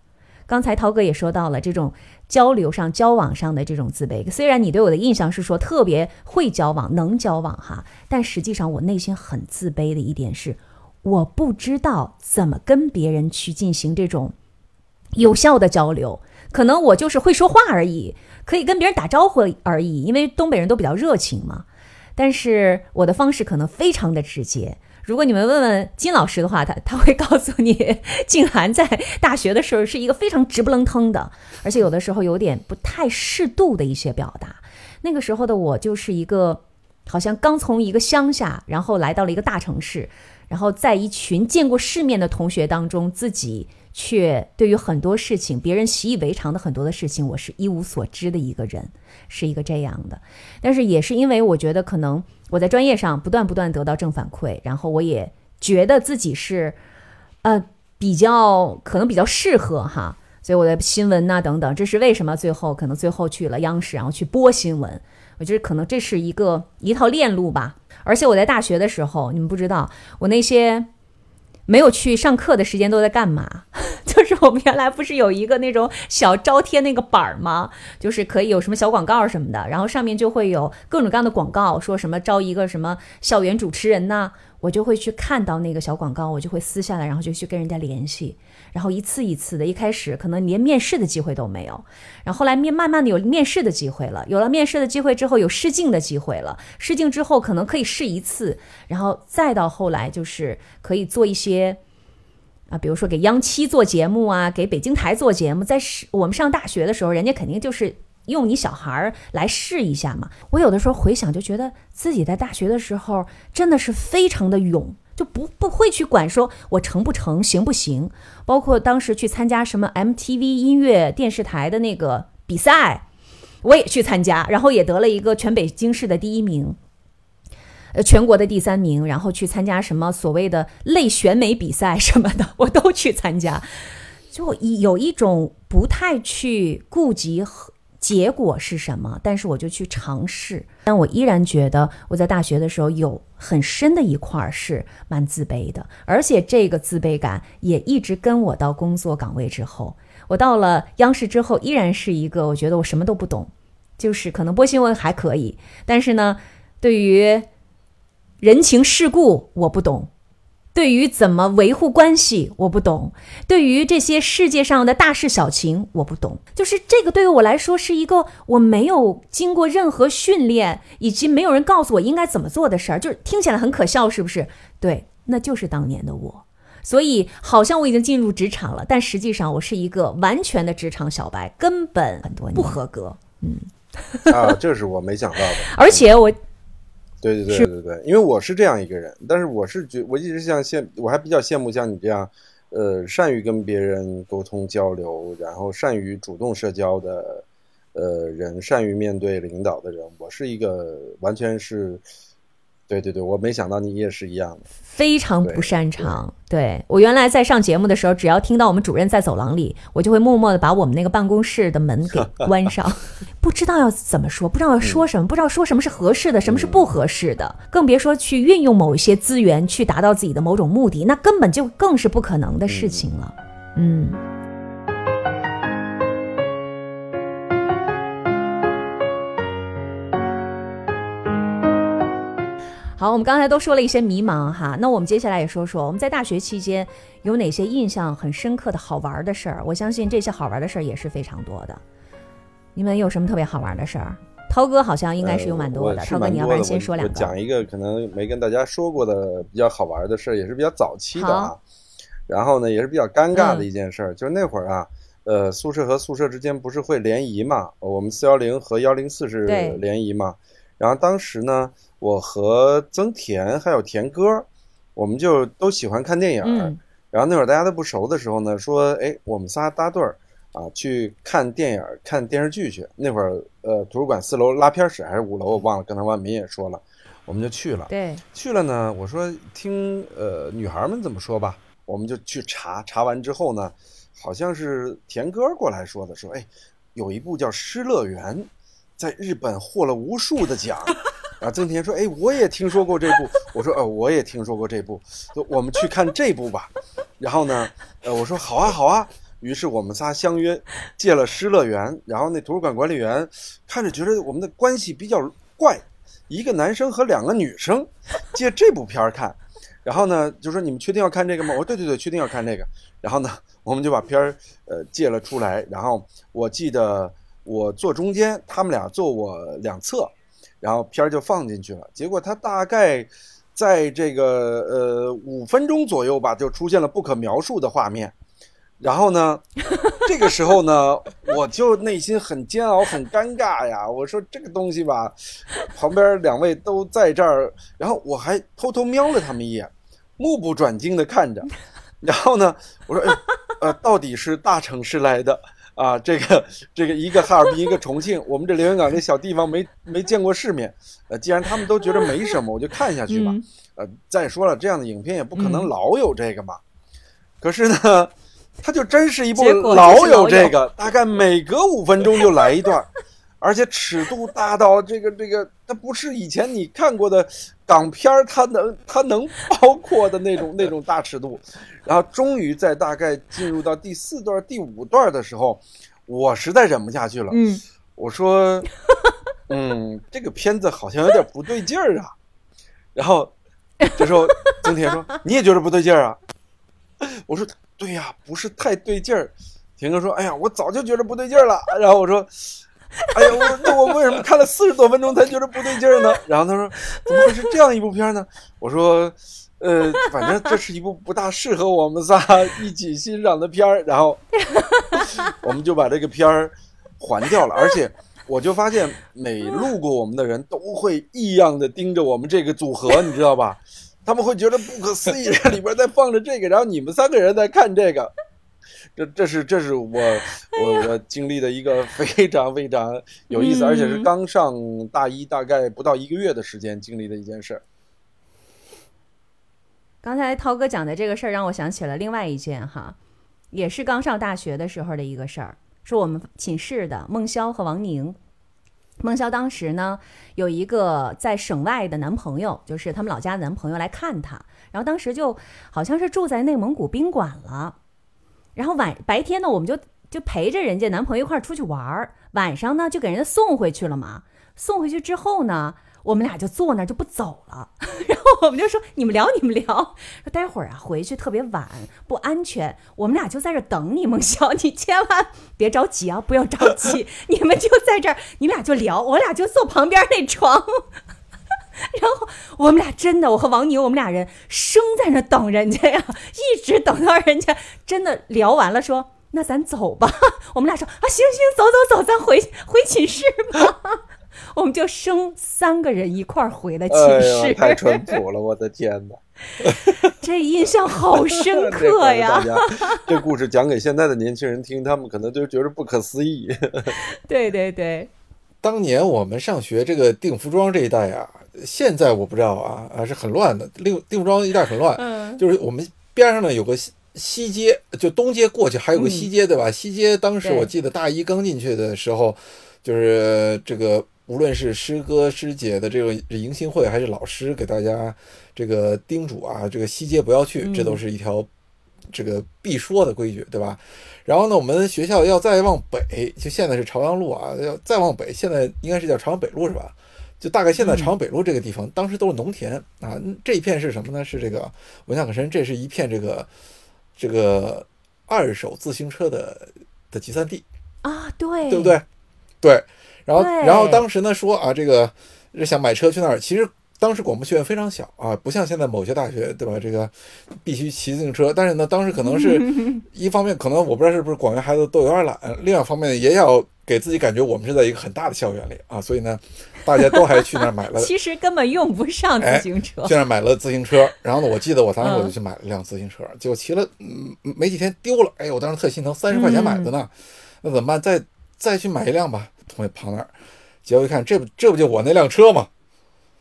刚才涛哥也说到了这种交流上、交往上的这种自卑。虽然你对我的印象是说特别会交往、能交往哈，但实际上我内心很自卑的一点是，我不知道怎么跟别人去进行这种有效的交流。可能我就是会说话而已，可以跟别人打招呼而已，因为东北人都比较热情嘛。但是我的方式可能非常的直接。如果你们问问金老师的话，他 他会告诉你，静涵在大学的时候是一个非常直不愣腾的，而且有的时候有点不太适度的一些表达。那个时候的我就是一个，好像刚从一个乡下，然后来到了一个大城市，然后在一群见过世面的同学当中，自己。却对于很多事情，别人习以为常的很多的事情，我是一无所知的一个人，是一个这样的。但是也是因为我觉得可能我在专业上不断不断得到正反馈，然后我也觉得自己是，呃，比较可能比较适合哈，所以我的新闻呐等等，这是为什么最后可能最后去了央视，然后去播新闻。我觉得可能这是一个一套链路吧。而且我在大学的时候，你们不知道我那些。没有去上课的时间都在干嘛？就是我们原来不是有一个那种小招贴那个板儿吗？就是可以有什么小广告什么的，然后上面就会有各种各样的广告，说什么招一个什么校园主持人呐，我就会去看到那个小广告，我就会撕下来，然后就去跟人家联系。然后一次一次的，一开始可能连面试的机会都没有，然后后来面慢慢的有面试的机会了，有了面试的机会之后，有试镜的机会了，试镜之后可能可以试一次，然后再到后来就是可以做一些，啊，比如说给央七做节目啊，给北京台做节目，在试我们上大学的时候，人家肯定就是用你小孩儿来试一下嘛。我有的时候回想，就觉得自己在大学的时候真的是非常的勇。就不不会去管说我成不成行不行，包括当时去参加什么 MTV 音乐电视台的那个比赛，我也去参加，然后也得了一个全北京市的第一名，呃，全国的第三名，然后去参加什么所谓的类选美比赛什么的，我都去参加，就有一种不太去顾及和。结果是什么？但是我就去尝试，但我依然觉得我在大学的时候有很深的一块是蛮自卑的，而且这个自卑感也一直跟我到工作岗位之后，我到了央视之后，依然是一个我觉得我什么都不懂，就是可能播新闻还可以，但是呢，对于人情世故我不懂。对于怎么维护关系，我不懂；对于这些世界上的大事小情，我不懂。就是这个对于我来说是一个我没有经过任何训练，以及没有人告诉我应该怎么做的事儿。就是听起来很可笑，是不是？对，那就是当年的我。所以好像我已经进入职场了，但实际上我是一个完全的职场小白，根本很多不合格。嗯，啊，这是我没想到的。而且我。对对对对对，因为我是这样一个人，但是我是觉我一直像羡，我还比较羡慕像你这样，呃，善于跟别人沟通交流，然后善于主动社交的，呃，人，善于面对领导的人。我是一个完全是对对对，我没想到你也是一样的。非常不擅长。对我原来在上节目的时候，只要听到我们主任在走廊里，我就会默默的把我们那个办公室的门给 关上，不知道要怎么说，不知道要说什么，不知道说什么是合适的，什么是不合适的，更别说去运用某一些资源去达到自己的某种目的，那根本就更是不可能的事情了。嗯。好，我们刚才都说了一些迷茫哈，那我们接下来也说说我们在大学期间有哪些印象很深刻的好玩的事儿。我相信这些好玩的事儿也是非常多的。你们有什么特别好玩的事儿？涛哥好像应该是有蛮多的。涛哥，你要不然先说两个。讲一个可能没跟大家说过的比较好玩的事儿，也是比较早期的啊。然后呢，也是比较尴尬的一件事儿，就是那会儿啊，呃，宿舍和宿舍之间不是会联谊嘛？我们四幺零和幺零四是联谊嘛？然后当时呢。我和曾田还有田哥，我们就都喜欢看电影。嗯。然后那会儿大家都不熟的时候呢，说：“哎，我们仨搭对儿啊，去看电影、看电视剧去。”那会儿，呃，图书馆四楼拉片室还是五楼，我忘了。刚才万民也说了，我们就去了。对。去了呢，我说听呃女孩们怎么说吧，我们就去查。查完之后呢，好像是田哥过来说的，说：“哎，有一部叫《失乐园》，在日本获了无数的奖。”啊，曾田说：“哎，我也听说过这部。”我说：“呃，我也听说过这部，我们去看这部吧。”然后呢，呃，我说：“好啊，好啊。”于是我们仨相约借了《失乐园》，然后那图书馆管理员看着觉得我们的关系比较怪，一个男生和两个女生借这部片儿看，然后呢就说：“你们确定要看这个吗？”我说：“对对对，确定要看这个。”然后呢，我们就把片儿呃借了出来，然后我记得我坐中间，他们俩坐我两侧。然后片儿就放进去了，结果他大概在这个呃五分钟左右吧，就出现了不可描述的画面。然后呢，这个时候呢，我就内心很煎熬、很尴尬呀。我说这个东西吧，旁边两位都在这儿，然后我还偷偷瞄了他们一眼，目不转睛的看着。然后呢，我说，哎，呃，到底是大城市来的。啊，这个这个一个哈尔滨，一个重庆，我们这连云港这小地方没没见过世面。呃，既然他们都觉得没什么，我就看下去吧。呃，再说了，这样的影片也不可能老有这个嘛。可是呢，它就真是一部老有这个，大概每隔五分钟就来一段。而且尺度大到这个这个，它不是以前你看过的港片儿，它能它能包括的那种那种大尺度。然后终于在大概进入到第四段、第五段的时候，我实在忍不下去了。嗯，我说，嗯，这个片子好像有点不对劲儿啊。然后这时候曾田说：“你也觉得不对劲儿啊？”我说：“对呀，不是太对劲儿。”田哥说：“哎呀，我早就觉得不对劲儿了。”然后我说。哎呀，我那我为什么看了四十多分钟才觉得不对劲儿呢？然后他说，怎么会是这样一部片呢？我说，呃，反正这是一部不大适合我们仨一起欣赏的片儿。然后 我们就把这个片儿还掉了。而且我就发现，每路过我们的人都会异样的盯着我们这个组合，你知道吧？他们会觉得不可思议，这里边在放着这个，然后你们三个人在看这个。这这是这是我我我经历的一个非常非常有意思，而且是刚上大一大概不到一个月的时间经历的一件事儿。刚才涛哥讲的这个事儿让我想起了另外一件哈，也是刚上大学的时候的一个事儿，是我们寝室的孟潇和王宁。孟潇当时呢有一个在省外的男朋友，就是他们老家的男朋友来看她，然后当时就好像是住在内蒙古宾馆了。然后晚白天呢，我们就就陪着人家男朋友一块儿出去玩儿，晚上呢就给人家送回去了嘛。送回去之后呢，我们俩就坐那儿就不走了。然后我们就说：“你们聊，你们聊。说待会儿啊回去特别晚，不安全。我们俩就在这儿等你，孟潇，你千万别着急啊，不要着急。你们就在这儿，你们俩就聊，我俩就坐旁边那床。”然后我们俩真的，我和王宁，我们俩人生在那等人家呀，一直等到人家真的聊完了，说那咱走吧。我们俩说啊，行行，走走走，咱回回寝室吧。我们就生三个人一块儿回了寝室，太淳朴了，我的天哪！这印象好 深刻呀！这故事讲给现在的年轻人听，他们可能就觉得不可思议。对对对，当年我们上学这个定服装这一代啊。现在我不知道啊还是很乱的，定定服装一带很乱。嗯就是我们边上呢有个西西街，就东街过去还有个西街，对吧？西街当时我记得大一刚进去的时候，就是这个无论是师哥师姐的这个迎新会，还是老师给大家这个叮嘱啊，这个西街不要去，这都是一条这个必说的规矩，对吧？然后呢，我们学校要再往北，就现在是朝阳路啊，要再往北，现在应该是叫朝阳北路是吧？就大概现在朝阳北路这个地方，当时都是农田啊。嗯这一片是什么呢？是这个，我印象很深，这是一片这个这个二手自行车的的集散地，啊，对，对不？对？对。然后然后当时呢说啊，这个是想买车去那儿，其实。当时广播学院非常小啊，不像现在某些大学，对吧？这个必须骑自行车。但是呢，当时可能是 一方面，可能我不知道是不是广院孩子都有点懒；另外一方面也要给自己感觉我们是在一个很大的校园里啊，所以呢，大家都还去那儿买了 其实根本用不上自行车去。那儿买了自行车，然后呢，我记得我当时我就嗯去买了一辆自行车，结果骑了嗯没几天丢了，哎呦，我当时特心疼，三十块钱买的呢，那怎么办？再再去买一辆吧。同学旁那儿，结果一看，这不这不就我那辆车吗？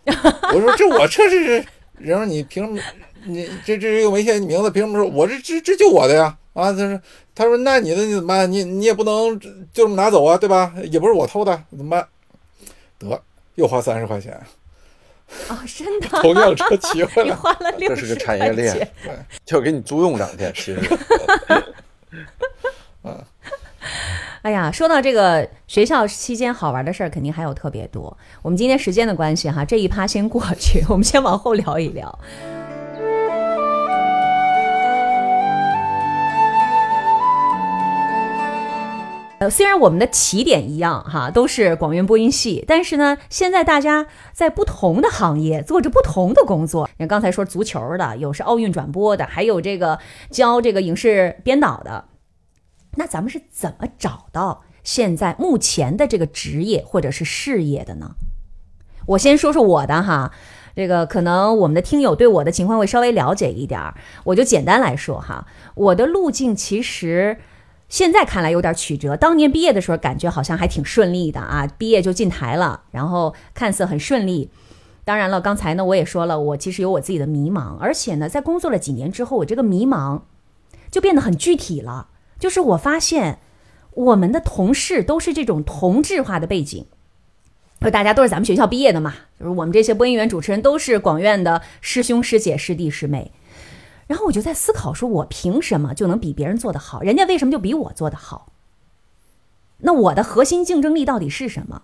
我说这我车是是，然后你凭什么？你这这又没写你名字，凭什么说我这这这就我的呀？啊，他说他说那你的你怎么办？你你也不能就这么拿走啊，对吧？也不是我偷的，怎么办？得又花三十块钱，哦，真的，同样车骑回你来。花了六 这是个产业链对。就给你租用两天，其实 哎呀，说到这个学校期间好玩的事儿，肯定还有特别多。我们今天时间的关系哈，这一趴先过去，我们先往后聊一聊。呃，虽然我们的起点一样哈，都是广院播音系，但是呢，现在大家在不同的行业做着不同的工作。你刚才说足球的，有是奥运转播的，还有这个教这个影视编导的。那咱们是怎么找到现在目前的这个职业或者是事业的呢？我先说说我的哈，这个可能我们的听友对我的情况会稍微了解一点儿，我就简单来说哈，我的路径其实。现在看来有点曲折，当年毕业的时候感觉好像还挺顺利的啊，毕业就进台了，然后看似很顺利。当然了，刚才呢我也说了，我其实有我自己的迷茫，而且呢，在工作了几年之后，我这个迷茫就变得很具体了。就是我发现我们的同事都是这种同质化的背景，就大家都是咱们学校毕业的嘛，就是我们这些播音员、主持人都是广院的师兄师姐、师弟师妹。然后我就在思考，说我凭什么就能比别人做得好？人家为什么就比我做得好？那我的核心竞争力到底是什么？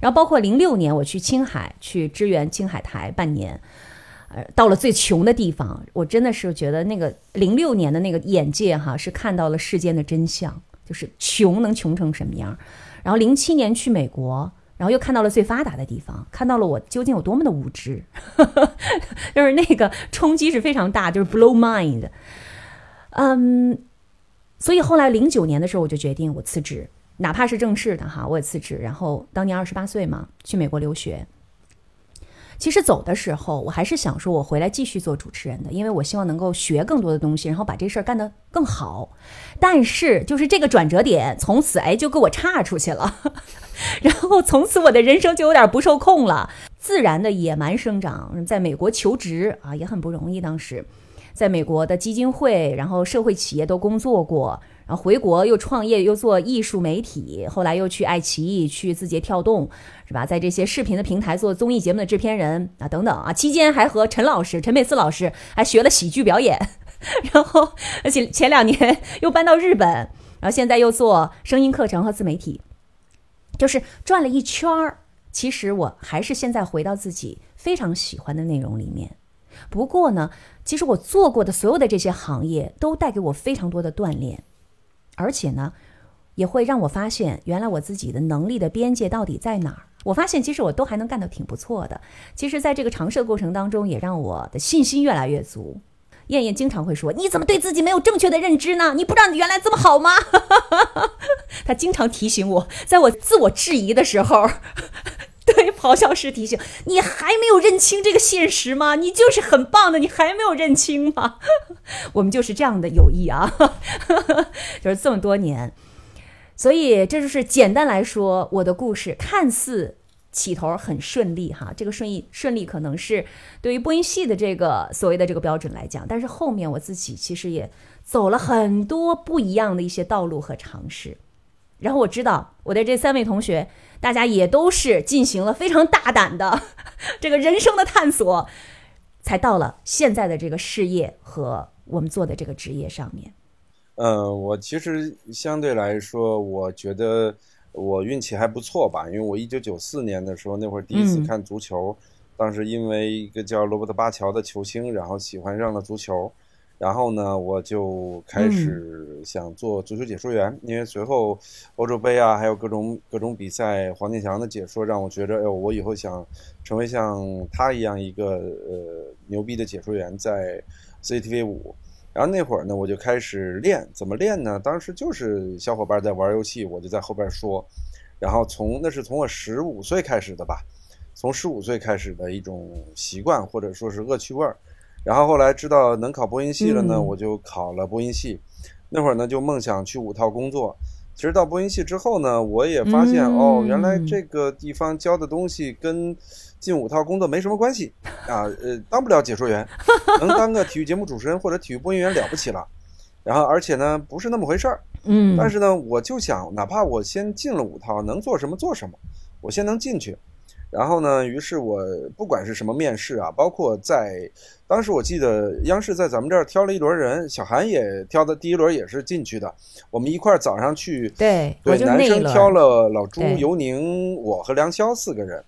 然后包括零六年我去青海去支援青海台半年，呃，到了最穷的地方，我真的是觉得那个零六年的那个眼界哈，是看到了世间的真相，就是穷能穷成什么样。然后零七年去美国，然后又看到了最发达的地方，看到了我究竟有多么的无知，就是那个冲击是非常大，就是 blow mind。嗯，所以后来零九年的时候，我就决定我辞职，哪怕是正式的哈，我也辞职。然后当年二十八岁嘛，去美国留学。其实走的时候，我还是想说，我回来继续做主持人的，因为我希望能够学更多的东西，然后把这事儿干得更好。但是，就是这个转折点，从此哎就给我岔出去了，然后从此我的人生就有点不受控了。自然的野蛮生长，在美国求职啊也很不容易，当时在美国的基金会，然后社会企业都工作过。然后回国又创业，又做艺术媒体，后来又去爱奇艺、去字节跳动，是吧？在这些视频的平台做综艺节目的制片人啊，等等啊。期间还和陈老师、陈佩斯老师还学了喜剧表演，然后而且前两年 又搬到日本，然后现在又做声音课程和自媒体，就是转了一圈儿。其实我还是现在回到自己非常喜欢的内容里面。不过呢，其实我做过的所有的这些行业都带给我非常多的锻炼。而且呢，也会让我发现，原来我自己的能力的边界到底在哪儿。我发现，其实我都还能干得挺不错的。其实，在这个尝试的过程当中，也让我的信心越来越足。燕燕经常会说：“你怎么对自己没有正确的认知呢？你不知道你原来这么好吗？” 他经常提醒我，在我自我质疑的时候。对，咆哮式提醒你还没有认清这个现实吗？你就是很棒的，你还没有认清吗？我们就是这样的友谊啊，就是这么多年，所以这就是简单来说，我的故事看似起头很顺利哈，这个顺利顺利可能是对于播音系的这个所谓的这个标准来讲，但是后面我自己其实也走了很多不一样的一些道路和尝试。然后我知道我的这三位同学，大家也都是进行了非常大胆的 这个人生的探索，才到了现在的这个事业和我们做的这个职业上面。嗯，我其实相对来说，我觉得我运气还不错吧，因为我一九九四年的时候，那会儿第一次看足球，当时因为一个叫罗伯特巴乔的球星，然后喜欢上了足球。然后呢，我就开始想做足球解说员，因为随后欧洲杯啊，还有各种各种比赛，黄健翔的解说让我觉得，哎呦，我以后想成为像他一样一个呃牛逼的解说员，在 CCTV 五。然后那会儿呢，我就开始练，怎么练呢？当时就是小伙伴在玩游戏，我就在后边说。然后从那是从我十五岁开始的吧，从十五岁开始的一种习惯或者说是恶趣味儿。然后后来知道能考播音系了呢，我就考了播音系。那会儿呢，就梦想去五套工作。其实到播音系之后呢，我也发现哦，原来这个地方教的东西跟进五套工作没什么关系啊。呃，当不了解说员，能当个体育节目主持人或者体育播音员了不起了。然后而且呢，不是那么回事儿。嗯。但是呢，我就想，哪怕我先进了五套，能做什么做什么，我先能进去。然后呢？于是我不管是什么面试啊，包括在当时我记得央视在咱们这儿挑了一轮人，小韩也挑的第一轮也是进去的。我们一块儿早上去，对对，男生挑了老朱、尤宁、我和梁潇四个人。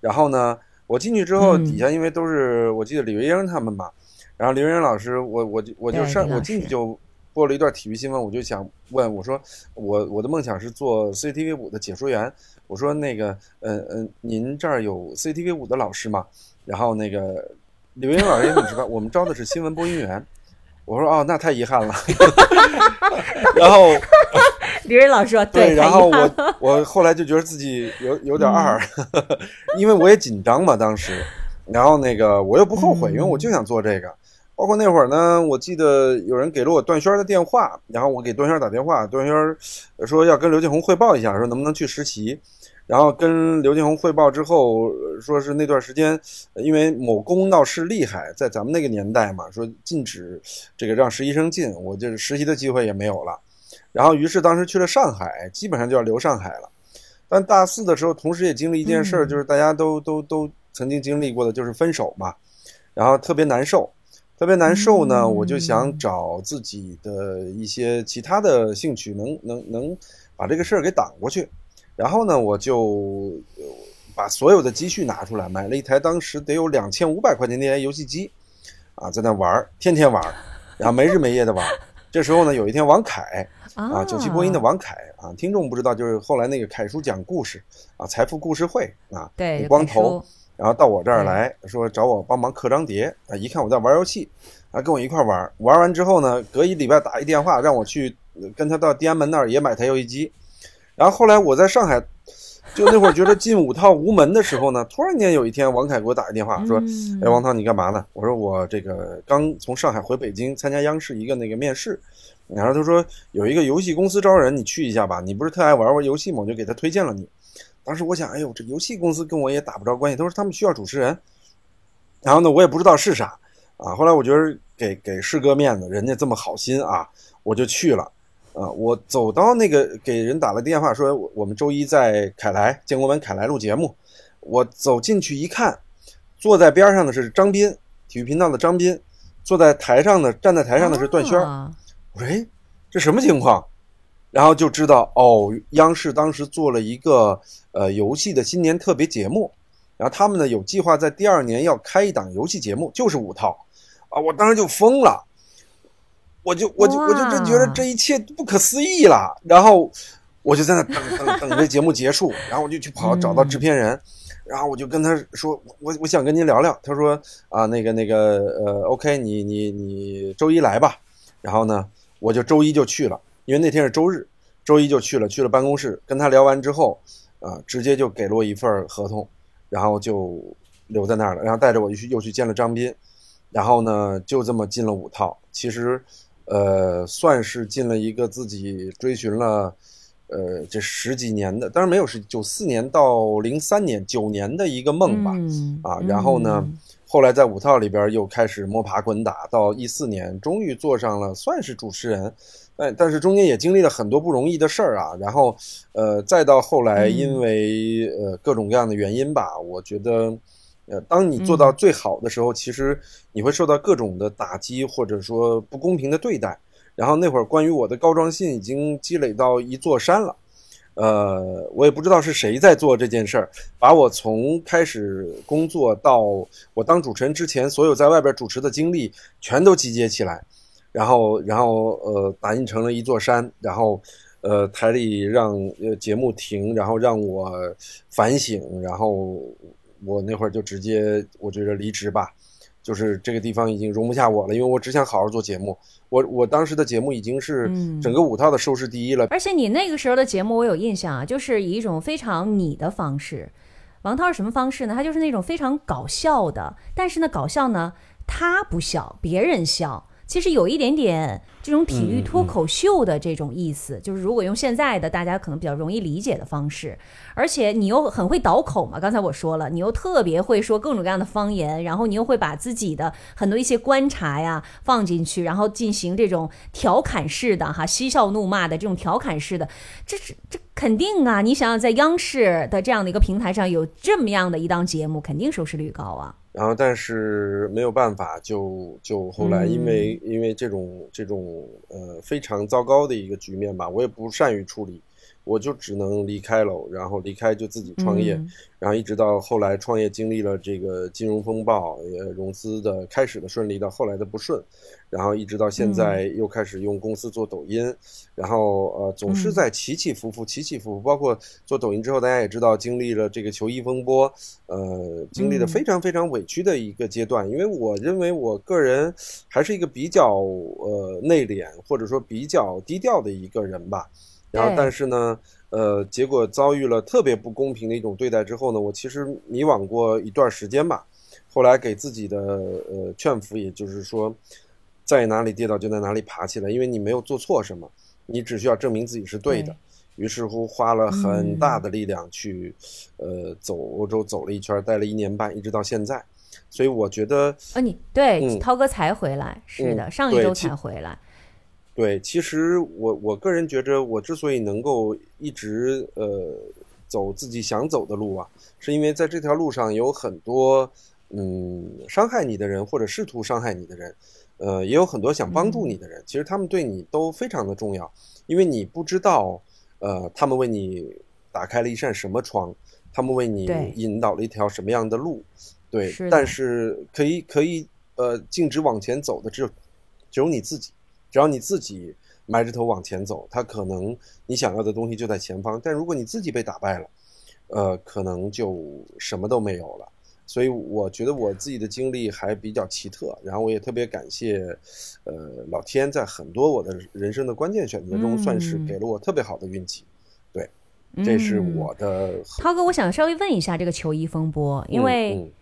然后呢，我进去之后，底下因为都是我记得李维英他们嘛，然后李维英老师，我我就我就上我进去就播了一段体育新闻，我就想问我说我我的梦想是做 CCTV 五的解说员。我说那个，嗯嗯，您这儿有 CCTV 五的老师吗？然后那个李维英老师也很直白，我们招的是新闻播音员。我说哦，那太遗憾了。然后刘英老师说对，然后我 我后来就觉得自己有 有点二，因为我也紧张嘛当时。然后那个我又不后悔，因为我就想做这个。包括那会儿呢，我记得有人给了我段轩的电话，然后我给段轩打电话，段轩说要跟刘建宏汇报一下，说能不能去实习。然后跟刘建宏汇报之后，说是那段时间，因为某公闹事厉害，在咱们那个年代嘛，说禁止这个让实习生进，我就是实习的机会也没有了。然后于是当时去了上海，基本上就要留上海了。但大四的时候，同时也经历一件事儿，就是大家都都都曾经经历过的，就是分手嘛，然后特别难受，特别难受呢，我就想找自己的一些其他的兴趣，能能能把这个事儿给挡过去。然后呢，我就把所有的积蓄拿出来，买了一台当时得有两千五百块钱那台游戏机，啊，在那玩儿，天天玩儿，然后没日没夜的玩儿。这时候呢，有一天王凯啊，九七播音的王凯啊，听众不知道，就是后来那个凯叔讲故事啊，财富故事会啊，对，光头，然后到我这儿来说找我帮忙刻张碟啊，一看我在玩游戏，啊，跟我一块玩，玩完之后呢，隔一礼拜打一电话让我去跟他到天安门那儿也买台游戏机。然后后来我在上海，就那会儿觉得进五套无门的时候呢，突然间有一天，王凯给我打个电话说：“哎，王涛，你干嘛呢？”我说：“我这个刚从上海回北京参加央视一个那个面试。”然后他说：“有一个游戏公司招人，你去一下吧。你不是特爱玩玩游戏吗？我就给他推荐了你。”当时我想：“哎呦，这游戏公司跟我也打不着关系。”他说：“他们需要主持人。”然后呢，我也不知道是啥啊。后来我觉得给给师哥面子，人家这么好心啊，我就去了。啊，我走到那个给人打了电话，说我们周一在凯莱建国门凯莱录节目。我走进去一看，坐在边上的是张斌，体育频道的张斌，坐在台上的站在台上的是段轩。我说哎，这什么情况？然后就知道哦，央视当时做了一个呃游戏的新年特别节目，然后他们呢有计划在第二年要开一档游戏节目，就是五套。啊，我当时就疯了。我就我就我就真觉得这一切不可思议了，然后我就在那等等等这节目结束，然后我就去跑找到制片人，然后我就跟他说，我我想跟您聊聊。他说啊，那个那个呃，OK，你你你周一来吧。然后呢，我就周一就去了，因为那天是周日，周一就去了，去了办公室跟他聊完之后，啊，直接就给了我一份合同，然后就留在那儿了，然后带着我去又去见了张斌，然后呢就这么进了五套。其实。呃，算是进了一个自己追寻了，呃，这十几年的，当然没有是九四年到零三年九年的一个梦吧，嗯啊，然后呢，后来在五套里边又开始摸爬滚打，到一四年终于做上了算是主持人，但但是中间也经历了很多不容易的事儿啊，然后呃，再到后来因为呃各种各样的原因吧，我觉得。呃，当你做到最好的时候，其实你会受到各种的打击，或者说不公平的对待。然后那会儿，关于我的告状信已经积累到一座山了。呃，我也不知道是谁在做这件事儿，把我从开始工作到我当主持人之前，所有在外边主持的经历全都集结起来，然后，然后呃，打印成了一座山。然后，呃，台里让呃节目停，然后让我反省，然后。我那会儿就直接，我觉得离职吧，就是这个地方已经容不下我了，因为我只想好好做节目。我我当时的节目已经是整个五套的收视第一了，而且你那个时候的节目我有印象啊，就是以一种非常你的方式。王涛是什么方式呢？他就是那种非常搞笑的，但是呢，搞笑呢，他不笑，别人笑。其实有一点点这种体育脱口秀的这种意思，就是如果用现在的大家可能比较容易理解的方式，而且你又很会倒口嘛。刚才我说了，你又特别会说各种各样的方言，然后你又会把自己的很多一些观察呀放进去，然后进行这种调侃式的哈嬉笑怒骂的这种调侃式的，这是这肯定啊！你想想在央视的这样的一个平台上有这么样的一档节目，肯定收视率高啊。然后，但是没有办法，就就后来，因为因为这种这种呃非常糟糕的一个局面吧，我也不善于处理。我就只能离开了，然后离开就自己创业，然后一直到后来创业经历了这个金融风暴，也融资的开始的顺利到后来的不顺，然后一直到现在又开始用公司做抖音，然后呃总是在起起伏伏，起起伏伏。包括做抖音之后，大家也知道经历了这个球衣风波，呃，经历了非常非常委屈的一个阶段。因为我认为我个人还是一个比较呃内敛或者说比较低调的一个人吧。然后，但是呢，呃，结果遭遇了特别不公平的一种对待之后呢，我其实迷惘过一段时间吧。后来给自己的呃劝服，也就是说，在哪里跌倒就在哪里爬起来，因为你没有做错什么，你只需要证明自己是对的。于是乎，花了很大的力量去，呃，走欧洲走了一圈，待了一年半，一直到现在。所以我觉得，呃，你对涛哥才回来，是的，上一周才回来。对，其实我我个人觉着，我之所以能够一直呃走自己想走的路啊，是因为在这条路上有很多嗯伤害你的人，或者试图伤害你的人，呃，也有很多想帮助你的人。其实他们对你都非常的重要，因为你不知道呃他们为你打开了一扇什么窗，他们为你引导了一条什么样的路。对，但是可以可以呃径直往前走的只有只有你自己。只要你自己埋着头往前走，他可能你想要的东西就在前方。但如果你自己被打败了，呃，可能就什么都没有了。所以我觉得我自己的经历还比较奇特，然后我也特别感谢，呃，老天在很多我的人生的关键选择中，算是给了我特别好的运气。对，这是我的。涛哥，我想稍微问一下这个球衣风波，因为。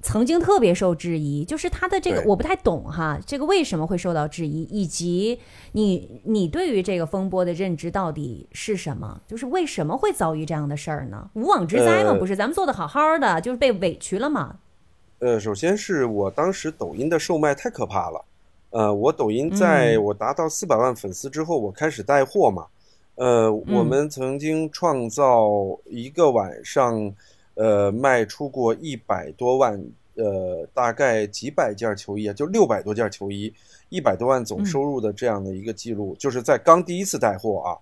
曾经特别受质疑，就是他的这个我不太懂哈，这个为什么会受到质疑，以及你你对于这个风波的认知到底是什么？就是为什么会遭遇这样的事儿呢？无妄之灾嘛？不是，咱们做的好好的，就是被委屈了嘛？呃，首先是我当时抖音的售卖太可怕了，呃，我抖音在我达到四百万粉丝之后，我开始带货嘛，呃，我们曾经创造一个晚上。呃，卖出过一百多万，呃，大概几百件球衣啊，就六百多件球衣，一百多万总收入的这样的一个记录，就是在刚第一次带货啊，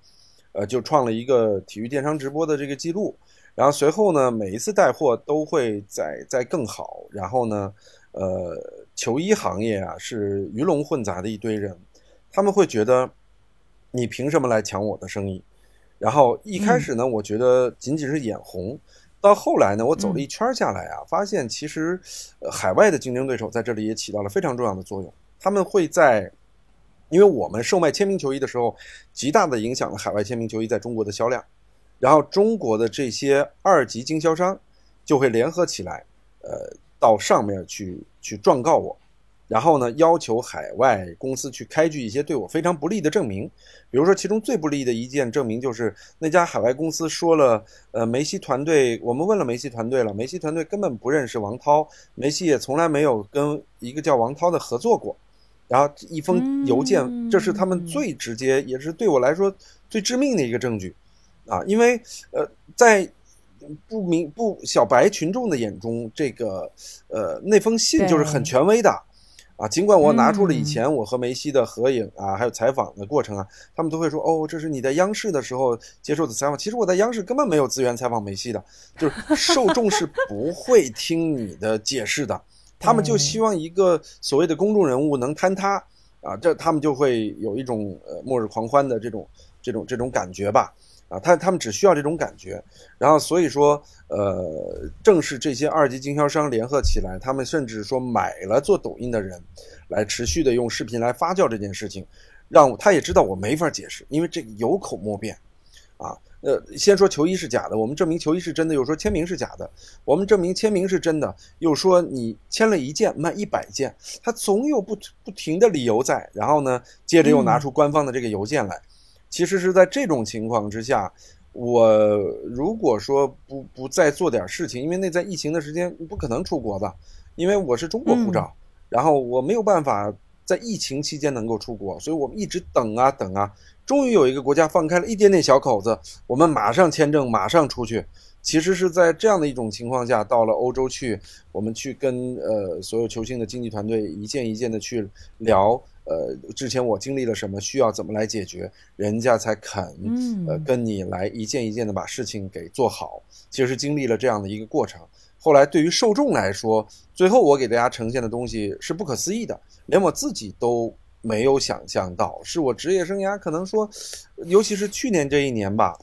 呃，就创了一个体育电商直播的这个记录。然后随后呢，每一次带货都会在在更好。然后呢，呃，球衣行业啊是鱼龙混杂的一堆人，他们会觉得你凭什么来抢我的生意？然后一开始呢，我觉得仅仅是眼红。到后来呢，我走了一圈下来啊，发现其实，海外的竞争对手在这里也起到了非常重要的作用。他们会在，因为我们售卖签名球衣的时候，极大的影响了海外签名球衣在中国的销量。然后中国的这些二级经销商就会联合起来，呃，到上面去去状告我，然后呢，要求海外公司去开具一些对我非常不利的证明，比如说其中最不利的一件证明就是那家海外公司说了，呃，梅西团队，我们问了梅西团队了，梅西团队根本不认识王涛，梅西也从来没有跟一个叫王涛的合作过，然后一封邮件，这是他们最直接，也是对我来说最致命的一个证据，啊，因为呃，在不明不小白群众的眼中，这个呃那封信就是很权威的。啊，尽管我拿出了以前我和梅西的合影啊，还有采访的过程啊，他们都会说哦，这是你在央视的时候接受的采访。其实我在央视根本没有资源采访梅西的，就是受众是不会听你的解释的，他们就希望一个所谓的公众人物能坍塌啊，这他们就会有一种呃末日狂欢的这种这种这种感觉吧。啊，他他们只需要这种感觉，然后所以说，呃，正是这些二级经销商联合起来，他们甚至说买了做抖音的人，来持续的用视频来发酵这件事情，让他也知道我没法解释，因为这个有口莫辩，啊，呃，先说球衣是假的，我们证明球衣是真的，又说签名是假的，我们证明签名是真的，又说你签了一件卖一百件，他总有不不停的理由在，然后呢，接着又拿出官方的这个邮件来。其实是在这种情况之下，我如果说不不再做点事情，因为那在疫情的时间不可能出国的，因为我是中国护照，然后我没有办法在疫情期间能够出国，所以我们一直等啊等啊，终于有一个国家放开了一点点小口子，我们马上签证，马上出去。其实是在这样的一种情况下，到了欧洲去，我们去跟呃所有球星的经纪团队一件一件的去聊。呃，之前我经历了什么，需要怎么来解决，人家才肯呃跟你来一件一件的把事情给做好。其实经历了这样的一个过程，后来对于受众来说，最后我给大家呈现的东西是不可思议的，连我自己都没有想象到，是我职业生涯可能说，尤其是去年这一年吧，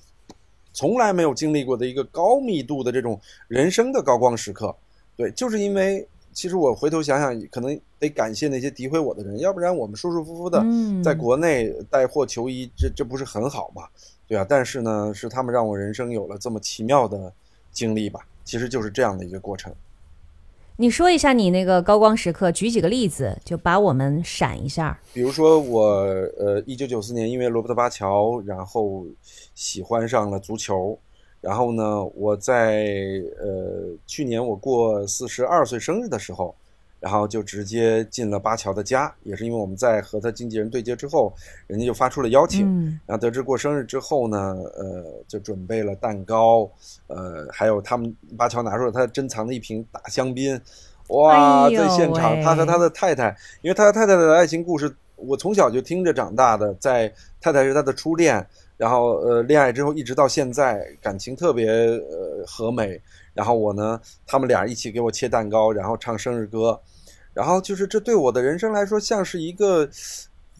从来没有经历过的一个高密度的这种人生的高光时刻。对，就是因为。其实我回头想想，可能得感谢那些诋毁我的人，要不然我们舒舒服服的在国内带货球衣，这这不是很好吗？对啊，但是呢，是他们让我人生有了这么奇妙的经历吧。其实就是这样的一个过程。你说一下你那个高光时刻，举几个例子，就把我们闪一下。比如说我呃，一九九四年因为罗伯特巴乔，然后喜欢上了足球。然后呢，我在呃去年我过四十二岁生日的时候，然后就直接进了巴乔的家，也是因为我们在和他经纪人对接之后，人家就发出了邀请，然后得知过生日之后呢，呃，就准备了蛋糕，呃，还有他们巴乔拿出了他珍藏的一瓶大香槟，哇，在现场他和他的太太，因为他和太太的爱情故事，我从小就听着长大的，在太太是他的初恋。然后呃，恋爱之后一直到现在，感情特别呃和美。然后我呢，他们俩一起给我切蛋糕，然后唱生日歌。然后就是这对我的人生来说，像是一个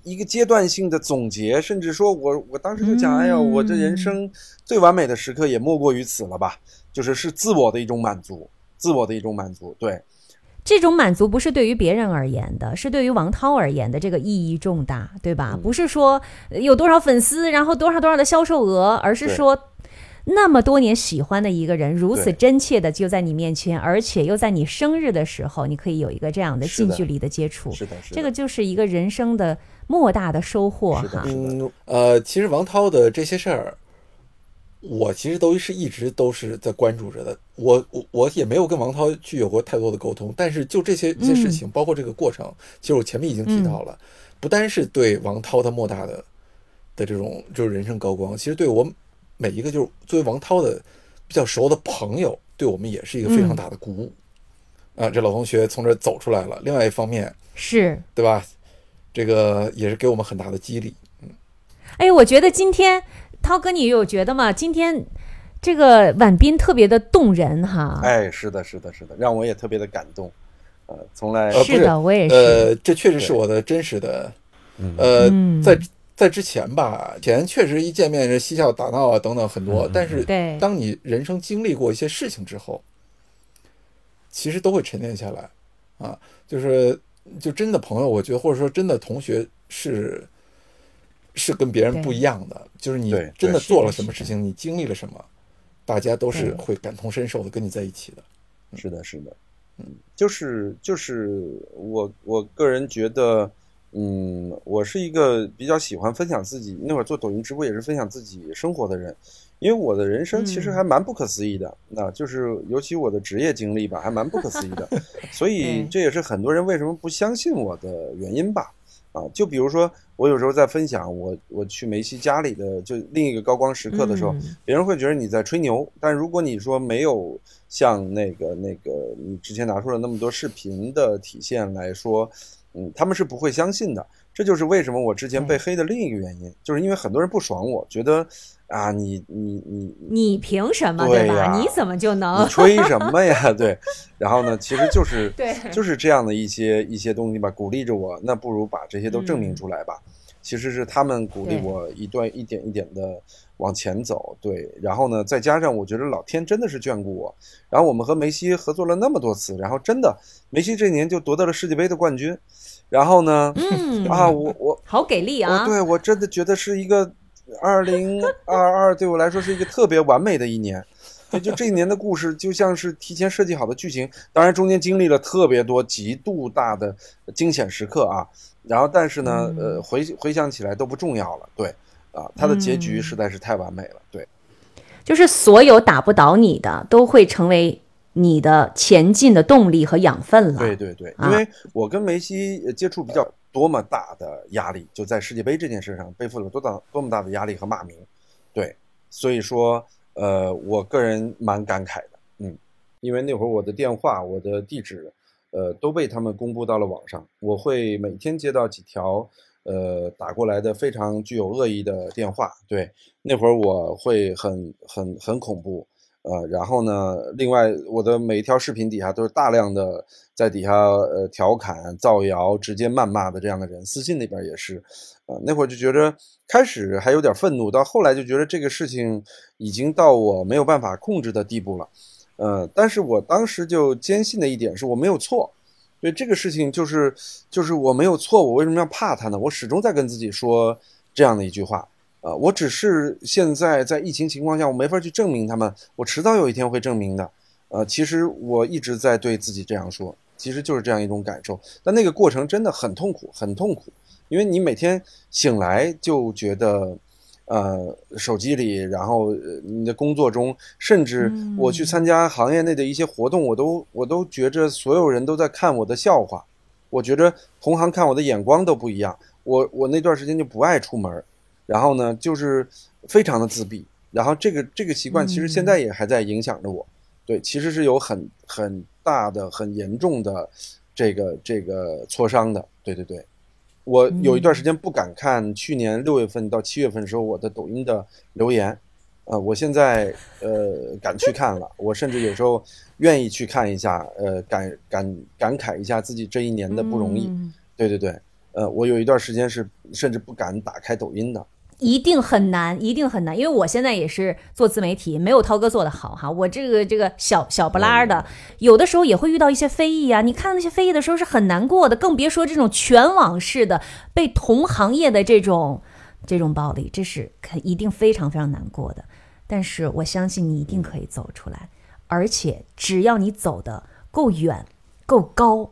一个阶段性的总结。甚至说我我当时就讲，哎呀，我这人生最完美的时刻也莫过于此了吧？就是是自我的一种满足，自我的一种满足，对。这种满足不是对于别人而言的，是对于王涛而言的，这个意义重大，对吧？不是说有多少粉丝，然后多少多少的销售额，而是说那么多年喜欢的一个人，如此真切的就在你面前，而且又在你生日的时候，你可以有一个这样的近距离的接触，是的，是的这个就是一个人生的莫大的收获哈。嗯，呃，其实王涛的这些事儿。我其实都是一直都是在关注着的，我我我也没有跟王涛去有过太多的沟通，但是就这些一些事情，包括这个过程，其实我前面已经提到了，不单是对王涛他莫大的的这种就是人生高光，其实对我每一个就是作为王涛的比较熟的朋友，对我们也是一个非常大的鼓舞啊！这老同学从这走出来了，另外一方面是对吧？这个也是给我们很大的激励，嗯。哎，我觉得今天。涛哥，你有觉得吗？今天这个婉斌特别的动人哈！哎，是的，是的，是的，让我也特别的感动。呃，从来是的，我也是。呃，这确实是我的真实的。呃，在在之前吧，前确实一见面是嬉笑打闹啊等等很多，但是当你人生经历过一些事情之后，其实都会沉淀下来啊。就是就真的朋友，我觉得或者说真的同学是。是跟别人不一样的，就是你真的做了什么事情，你经历了什么，大家都是会感同身受的，跟你在一起的。是的，是的。嗯就是就是我我个人觉得，嗯，我是一个比较喜欢分享自己，那会儿做抖音直播也是分享自己生活的人，因为我的人生其实还蛮不可思议的，那就是尤其我的职业经历吧，还蛮不可思议的，所以这也是很多人为什么不相信我的原因吧。啊，就比如说，我有时候在分享我我去梅西家里的就另一个高光时刻的时候，别人会觉得你在吹牛。但如果你说没有像那个那个你之前拿出了那么多视频的体现来说，嗯，他们是不会相信的。这就是为什么我之前被黑的另一个原因，就是因为很多人不爽我，觉得。啊，你你你你凭什么对吧？你怎么就能？你吹什么呀？对，然后呢，其实就是 对，就是这样的一些一些东西吧，鼓励着我。那不如把这些都证明出来吧。其实是他们鼓励我一段一点一点的往前走。对，然后呢，再加上我觉得老天真的是眷顾我。然后我们和梅西合作了那么多次，然后真的梅西这年就夺得了世界杯的冠军。然后呢，嗯。啊，我我好给力啊！对我真的觉得是一个。二零二二对我来说是一个特别完美的一年，就就这一年的故事就像是提前设计好的剧情，当然中间经历了特别多极度大的惊险时刻啊，然后但是呢，呃，回回想起来都不重要了，对，啊，它的结局实在是太完美了，对，就是所有打不倒你的都会成为你的前进的动力和养分了，对对对，因为我跟梅西接触比较。多么大的压力，就在世界杯这件事上背负了多大多么大的压力和骂名，对，所以说，呃，我个人蛮感慨的，嗯，因为那会儿我的电话、我的地址，呃，都被他们公布到了网上，我会每天接到几条，呃，打过来的非常具有恶意的电话，对，那会儿我会很很很恐怖。呃，然后呢？另外，我的每一条视频底下都是大量的在底下呃调侃、造谣、直接谩骂的这样的人，私信那边也是。呃，那会儿就觉得开始还有点愤怒，到后来就觉得这个事情已经到我没有办法控制的地步了。呃，但是我当时就坚信的一点是我没有错，所以这个事情就是就是我没有错，我为什么要怕他呢？我始终在跟自己说这样的一句话。啊，我只是现在在疫情情况下，我没法去证明他们，我迟早有一天会证明的。呃，其实我一直在对自己这样说，其实就是这样一种感受。但那个过程真的很痛苦，很痛苦，因为你每天醒来就觉得，呃，手机里，然后你的工作中，甚至我去参加行业内的一些活动，我都我都觉着所有人都在看我的笑话，我觉着同行看我的眼光都不一样。我我那段时间就不爱出门。然后呢，就是非常的自闭，然后这个这个习惯其实现在也还在影响着我，对，其实是有很很大的、很严重的这个这个挫伤的，对对对，我有一段时间不敢看去年六月份到七月份时候我的抖音的留言，呃，我现在呃敢去看了，我甚至有时候愿意去看一下，呃，感感感慨一下自己这一年的不容易，对对对，呃，我有一段时间是甚至不敢打开抖音的。一定很难，一定很难，因为我现在也是做自媒体，没有涛哥做的好哈。我这个这个小小不拉的，有的时候也会遇到一些非议啊。你看那些非议的时候是很难过的，更别说这种全网式的被同行业的这种这种暴力，这是肯一定非常非常难过的。但是我相信你一定可以走出来，而且只要你走的够远、够高，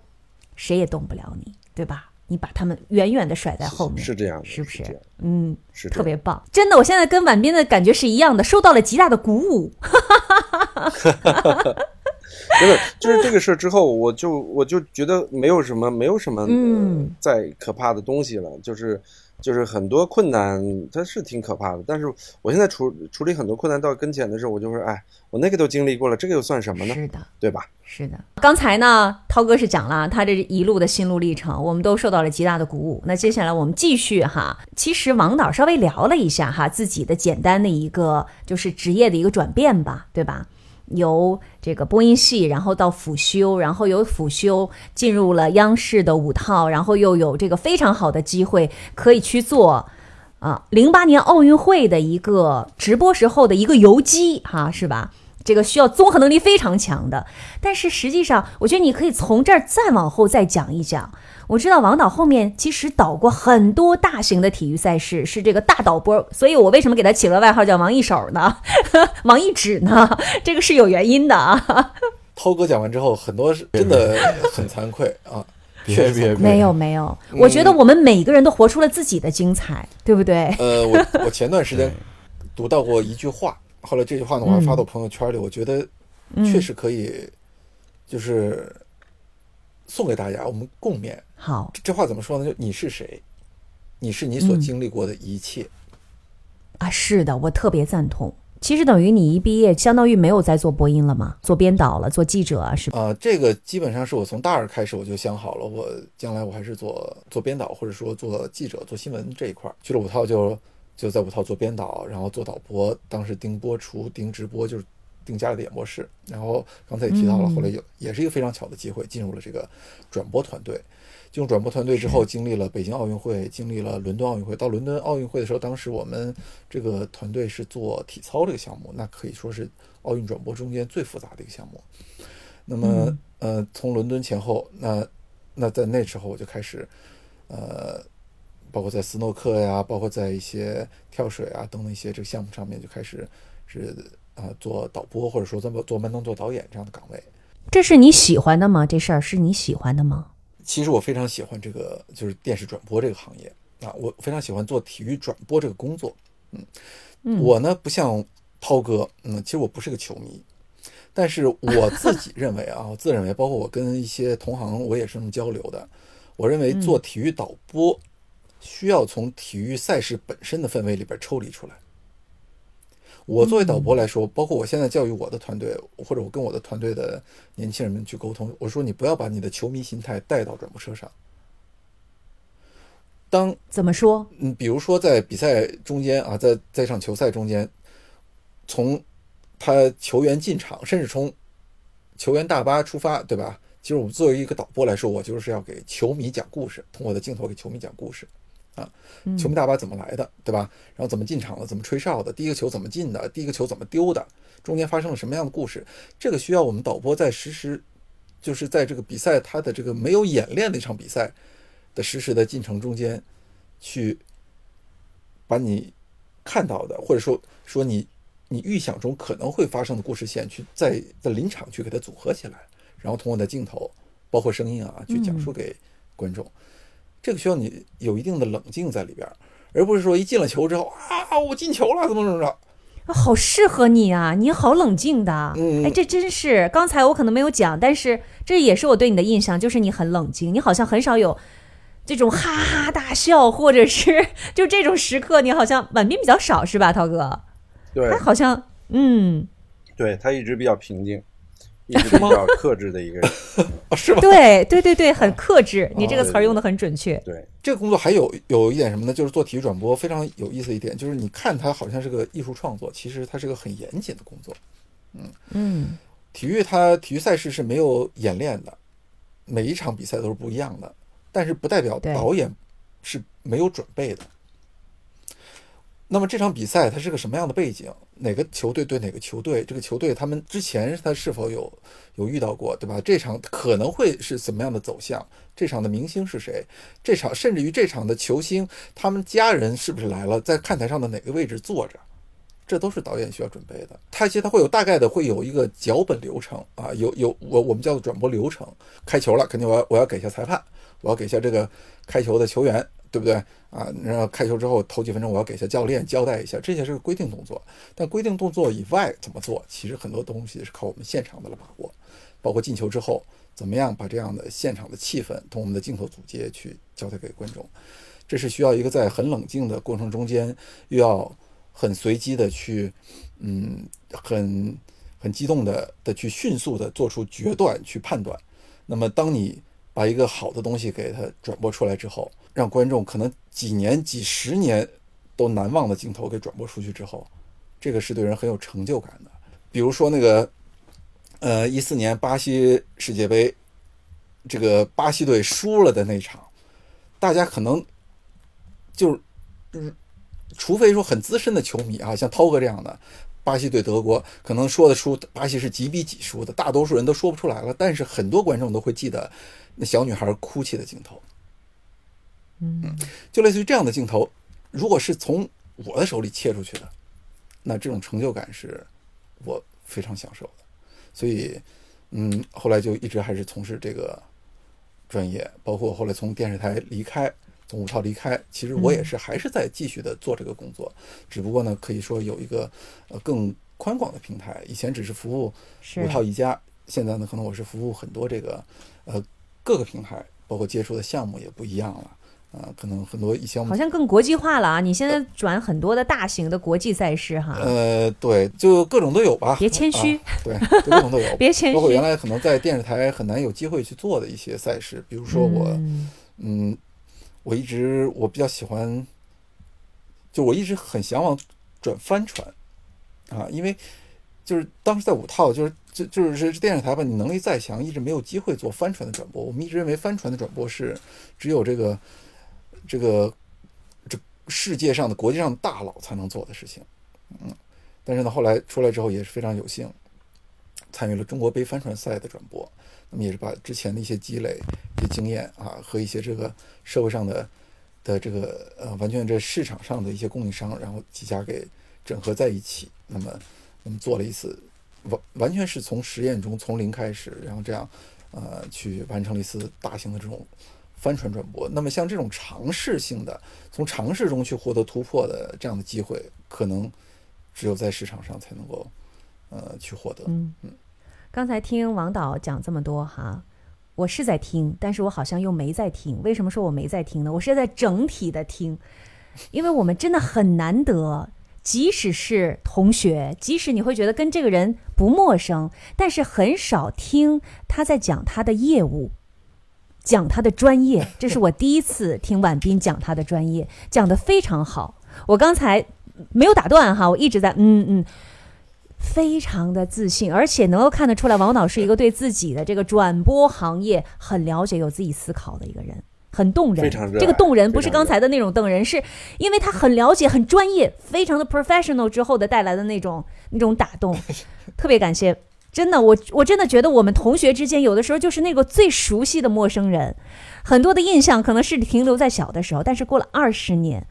谁也动不了你，对吧？你把他们远远的甩在后面，是这样的，是不是？嗯，是特别棒，真的，我现在跟婉斌的感觉是一样的，受到了极大的鼓舞。真的，就是这个事儿之后，我就我就觉得没有什么，没有什么嗯再可怕的东西了，就是。就是很多困难，它是挺可怕的。但是我现在处处理很多困难到跟前的时候，我就说，哎，我那个都经历过了，这个又算什么呢？是的，对吧？是的。刚才呢，涛哥是讲了他这一路的心路历程，我们都受到了极大的鼓舞。那接下来我们继续哈，其实王导稍微聊了一下哈自己的简单的一个就是职业的一个转变吧，对吧？由这个播音系，然后到辅修，然后由辅修进入了央视的五套，然后又有这个非常好的机会可以去做啊，零八年奥运会的一个直播时候的一个游击，哈，是吧？这个需要综合能力非常强的。但是实际上，我觉得你可以从这儿再往后再讲一讲。我知道王导后面其实导过很多大型的体育赛事，是这个大导播，所以我为什么给他起了外号叫王一手呢？王一指呢？这个是有原因的啊。涛哥讲完之后，很多是真的很惭愧啊。别别没有没有，我觉得我们每个人都活出了自己的精彩，对不对？呃，我我前段时间读到过一句话，后来这句话呢，我还发到朋友圈里，我觉得确实可以，就是送给大家，我们共勉。好，这话怎么说呢？就你是谁？你是你所经历过的一切。啊，是的，我特别赞同。其实等于你一毕业，相当于没有在做播音了嘛，做编导了，做记者啊，是吧？啊、这个基本上是我从大二开始我就想好了，我将来我还是做做编导，或者说做记者、做新闻这一块儿。去了五套就就在五套做编导，然后做导播，当时盯播出、盯直播，就是盯家里的演播室。然后刚才也提到了，后来有也是一个非常巧的机会，进入了这个转播团队。进入转播团队之后，经历了北京奥运会，经历了伦敦奥运会。到伦敦奥运会的时候，当时我们这个团队是做体操这个项目，那可以说是奥运转播中间最复杂的一个项目。那么，呃，从伦敦前后，那那在那时候我就开始，呃，包括在斯诺克呀，包括在一些跳水啊等等一些这个项目上面，就开始是啊、做导播，或者说做做慢动作导演这样的岗位。这是你喜欢的吗？这事儿是你喜欢的吗？其实我非常喜欢这个，就是电视转播这个行业啊，我非常喜欢做体育转播这个工作。嗯，我呢不像涛哥，嗯，其实我不是个球迷，但是我自己认为啊，我自认为，包括我跟一些同行，我也是这么交流的。我认为做体育导播需要从体育赛事本身的氛围里边抽离出来。我作为导播来说，包括我现在教育我的团队，或者我跟我的团队的年轻人们去沟通，我说你不要把你的球迷心态带到转播车上。当怎么说？嗯，比如说在比赛中间啊，在在一场球赛中间，从他球员进场，甚至从球员大巴出发，对吧？其实我们作为一个导播来说，我就是要给球迷讲故事，通过我的镜头给球迷讲故事啊。球迷大巴怎么来的，对吧？然后怎么进场的，怎么吹哨的，第一个球怎么进的，第一个球怎么丢的，中间发生了什么样的故事？这个需要我们导播在实时，就是在这个比赛它的这个没有演练的一场比赛的实时的进程中间，去把你看到的，或者说说你你预想中可能会发生的故事线，去在在临场去给它组合起来，然后通过的镜头，包括声音啊，去讲述给观众。这个需要你有一定的冷静在里边儿，而不是说一进了球之后啊，我进球了，怎么怎么着。啊好适合你啊！你好冷静的，嗯哎，这真是刚才我可能没有讲，但是这也是我对你的印象，就是你很冷静，你好像很少有这种哈哈大笑，或者是就这种时刻，你好像婉斌比较少是吧，涛哥？对他好像嗯，对，他一直比较平静，一直比较克制的一个人。啊，是吧？对对对对，很克制，你这个词儿用的很准确。对，这个工作还有有一点什么呢？就是做体育转播非常有意思一点，就是你看它好像是个艺术创作，其实它是个很严谨的工作。嗯嗯体育它体育赛事是没有演练的，每一场比赛都是不一样的，但是不代表导演是没有准备的。那么这场比赛它是个什么样的背景？哪个球队对哪个球队？这个球队他们之前他是否有有遇到过，对吧？这场可能会是怎么样的走向？这场的明星是谁？这场甚至于这场的球星他们家人是不是来了？在看台上的哪个位置坐着？这都是导演需要准备的。他其实他会有大概的会有一个脚本流程啊，有有我我们叫做转播流程。开球了，肯定我要我要给一下裁判，我要给一下这个开球的球员，对不对啊？然后开球之后头几分钟我要给一下教练交代一下，这些是个规定动作。但规定动作以外怎么做，其实很多东西是靠我们现场的把握，包括进球之后怎么样把这样的现场的气氛同我们的镜头组接去交代给观众。这是需要一个在很冷静的过程中间，又要很随机的去，嗯，很很激动的的去迅速的做出决断去判断。那么，当你把一个好的东西给它转播出来之后，让观众可能几年、几十年都难忘的镜头给转播出去之后，这个是对人很有成就感的。比如说那个，呃，一四年巴西世界杯，这个巴西队输了的那场，大家可能就是，嗯，除非说很资深的球迷啊，像涛哥这样的，巴西对德国可能说得出巴西是几比几输的，大多数人都说不出来了。但是很多观众都会记得那小女孩哭泣的镜头，嗯，就类似于这样的镜头，如果是从我的手里切出去的，那这种成就感是我非常享受的。所以，嗯，后来就一直还是从事这个专业，包括后来从电视台离开，从五套离开，其实我也是还是在继续的做这个工作，只不过呢，可以说有一个呃更宽广的平台，以前只是服务是五套一家，现在呢，可能我是服务很多这个呃各个平台，包括接触的项目也不一样了。啊、可能很多以前好像更国际化了啊！你现在转很多的大型的国际赛事哈，呃，对，就各种都有吧。别谦虚啊对，各种都有。别谦虚包括原来可能在电视台很难有机会去做的一些赛事，比如说我，嗯嗯，我一直我比较喜欢，就我一直很向往转帆船，啊，因为就是当时在五套，就是就就是这电视台吧，你能力再强，一直没有机会做帆船的转播。我们一直认为帆船的转播是只有这个这个这世界上的国际上的大佬才能做的事情，嗯，但是呢，后来出来之后也是非常有幸参与了中国杯帆船赛的转播，那么也是把之前的一些积累、一些经验啊和一些这个社会上的的这个呃完全这市场上的一些供应商，然后几家给整合在一起，那么那么做了一次完完全是从实验中从零开始，然后这样呃去完成了一次大型的这种帆船转播。那么像这种尝试性的，从尝试中去获得突破的这样的机会，可能只有在市场上才能够呃去获得。嗯，刚才听王导讲这么多哈，我是在听，但是我好像又没在听。为什么说我没在听呢？我是在整体的听，因为我们真的很难得，即使是同学，即使你会觉得跟这个人不陌生，但是很少听他在讲他的业务。讲他的专业，这是我第一次听婉斌讲他的专业，讲得非常好。我刚才没有打断哈，我一直在嗯嗯，非常的自信，而且能够看得出来，王导是一个对自己的这个转播行业很了解、有自己思考的一个人，很动人。非常热这个动人不是刚才的那种动人，是因为他很了解、很专业、非常的 professional 之后的带来的那种那种打动，特别感谢。真的，我我真的觉得我们同学之间有的时候就是那个最熟悉的陌生人，很多的印象可能是停留在小的时候，但是过了二十年，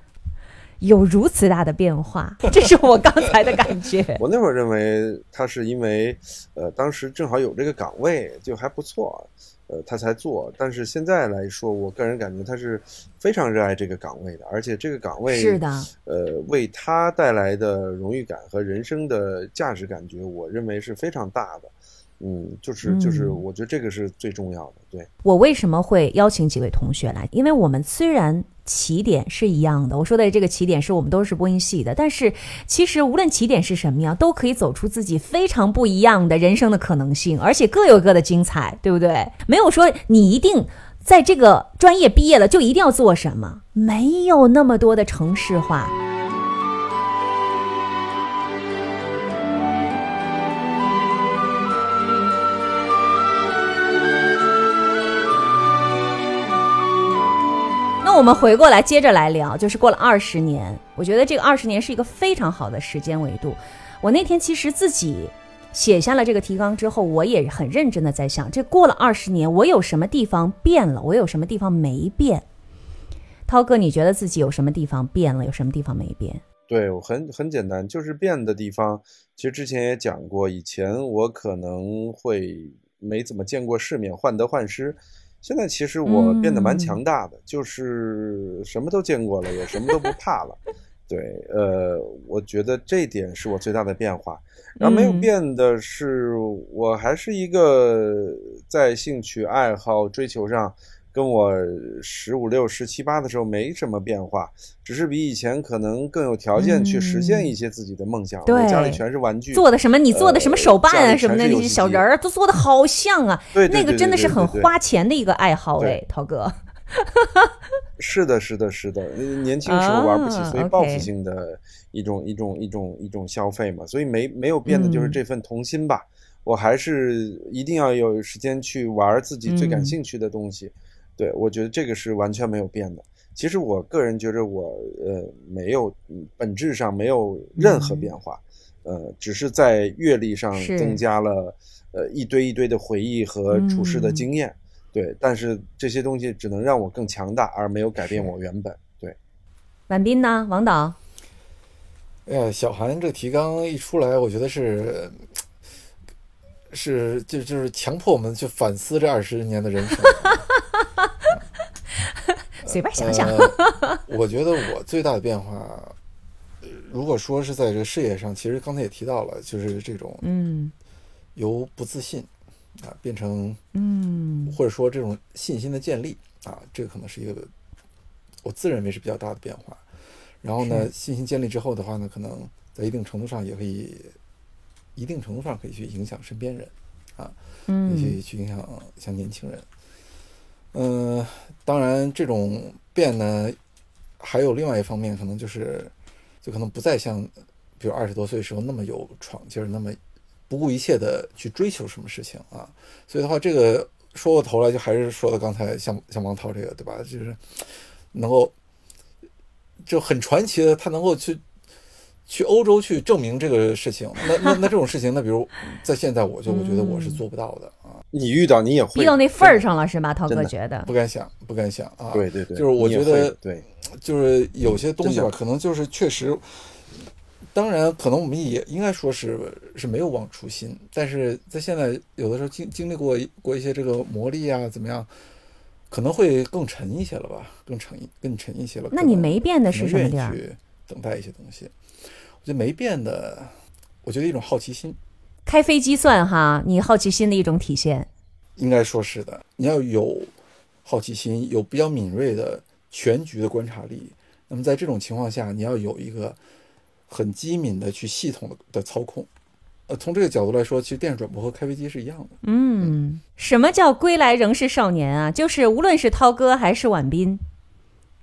有如此大的变化，这是我刚才的感觉。我那会儿认为他是因为，呃，当时正好有这个岗位，就还不错，呃，他才做。但是现在来说，我个人感觉他是非常热爱这个岗位的，而且这个岗位是的，呃，为他带来的荣誉感和人生的价值感觉，我认为是非常大的。嗯，就是就是，嗯我觉得这个是最重要的。对，我为什么会邀请几位同学来？因为我们虽然起点是一样的，我说的这个起点是我们都是播音系的，但是其实无论起点是什么样，都可以走出自己非常不一样的人生的可能性，而且各有各的精彩，对不对？没有说你一定在这个专业毕业了就一定要做什么，没有那么多的城市化。我们回过来接着来聊，就是过了二十年，我觉得这个二十年是一个非常好的时间维度。我那天其实自己写下了这个提纲之后，我也很认真的在想，这过了二十年，我有什么地方变了，我有什么地方没变？涛哥，你觉得自己有什么地方变了，有什么地方没变？对我很很简单，就是变的地方。其实之前也讲过，以前我可能会没怎么见过世面，患得患失。现在其实我变得蛮强大的，就是什么都见过了，也什么都不怕了。对，呃，我觉得这一点是我最大的变化。然后没有嗯变的是，我还是一个在兴趣爱好追求上。跟我十五六、十七八的时候没什么变化，只是比以前可能更有条件去实现一些自己的梦想。对家里全是玩具，做的什么？你做的什么手办啊什么的，那些小人儿都做的好像啊，对对对那个真的是很花钱的一个爱好对哎，涛哥。是的，是的，是的，年轻时候玩不起，啊所以报复性的一种一种一种一种消费嘛，所以没没有变的就是嗯这份童心吧。我还是一定要有时间去玩自己最感嗯兴趣的东西。对，我觉得这个是完全没有变的。其实我个人觉得我呃没有嗯本质上没有任何变化，呃，只是在阅历上增加了呃一堆一堆的回忆和处事的嗯经验。对，但是这些东西只能让我更强大，而没有改变我原本。对，婉斌呢？王导？哎呀，小韩这提纲一出来，我觉得是是就就是强迫我们去反思这二十年的人生。随便想想。呃，我觉得我最大的变化，呃如果说是在这个事业上，其实刚才也提到了，就是这种嗯由不自信啊变成嗯或者说这种信心的建立啊，这个可能是一个我自认为是比较大的变化。然后呢，信心建立之后的话呢，可能在一定程度上也可以，一定程度上可以去影响身边人啊，可以嗯去去影响像年轻人。嗯、当然这种变呢，还有另外一方面，可能就是就可能不再像比如二十多岁时候那么有闯劲儿，那么不顾一切的去追求什么事情啊。所以的话，这个说过头来，就还是说到刚才像像王涛这个，对吧？就是能够就很传奇的，他能够去去欧洲去证明这个事情。那那那这种事情，那比如在现在，我就我觉得我是做不到的啊，你遇到你也会逼到那份儿上了是吗？涛哥觉得不敢想，不敢想啊。对对对，就是我觉得对，就是有些东西吧，可能就是确实，当然可能我们也应该说是是没有忘初心，但是在现在有的时候经经历过过一些这个磨砺啊，怎么样，可能会更沉一些了吧，更沉更沉一些了。那你没变的是什么地儿？去等待一些东西。我觉得没变的，我觉得一种好奇心，开飞机算哈，你好奇心的一种体现。应该说是的。你要有好奇心，有比较敏锐的全局的观察力。那么在这种情况下，你要有一个很机敏的去系统的的操控。呃，从这个角度来说，其实电视转播和开飞机是一样的。嗯，什么叫归来仍是少年啊？就是无论是涛哥还是婉斌，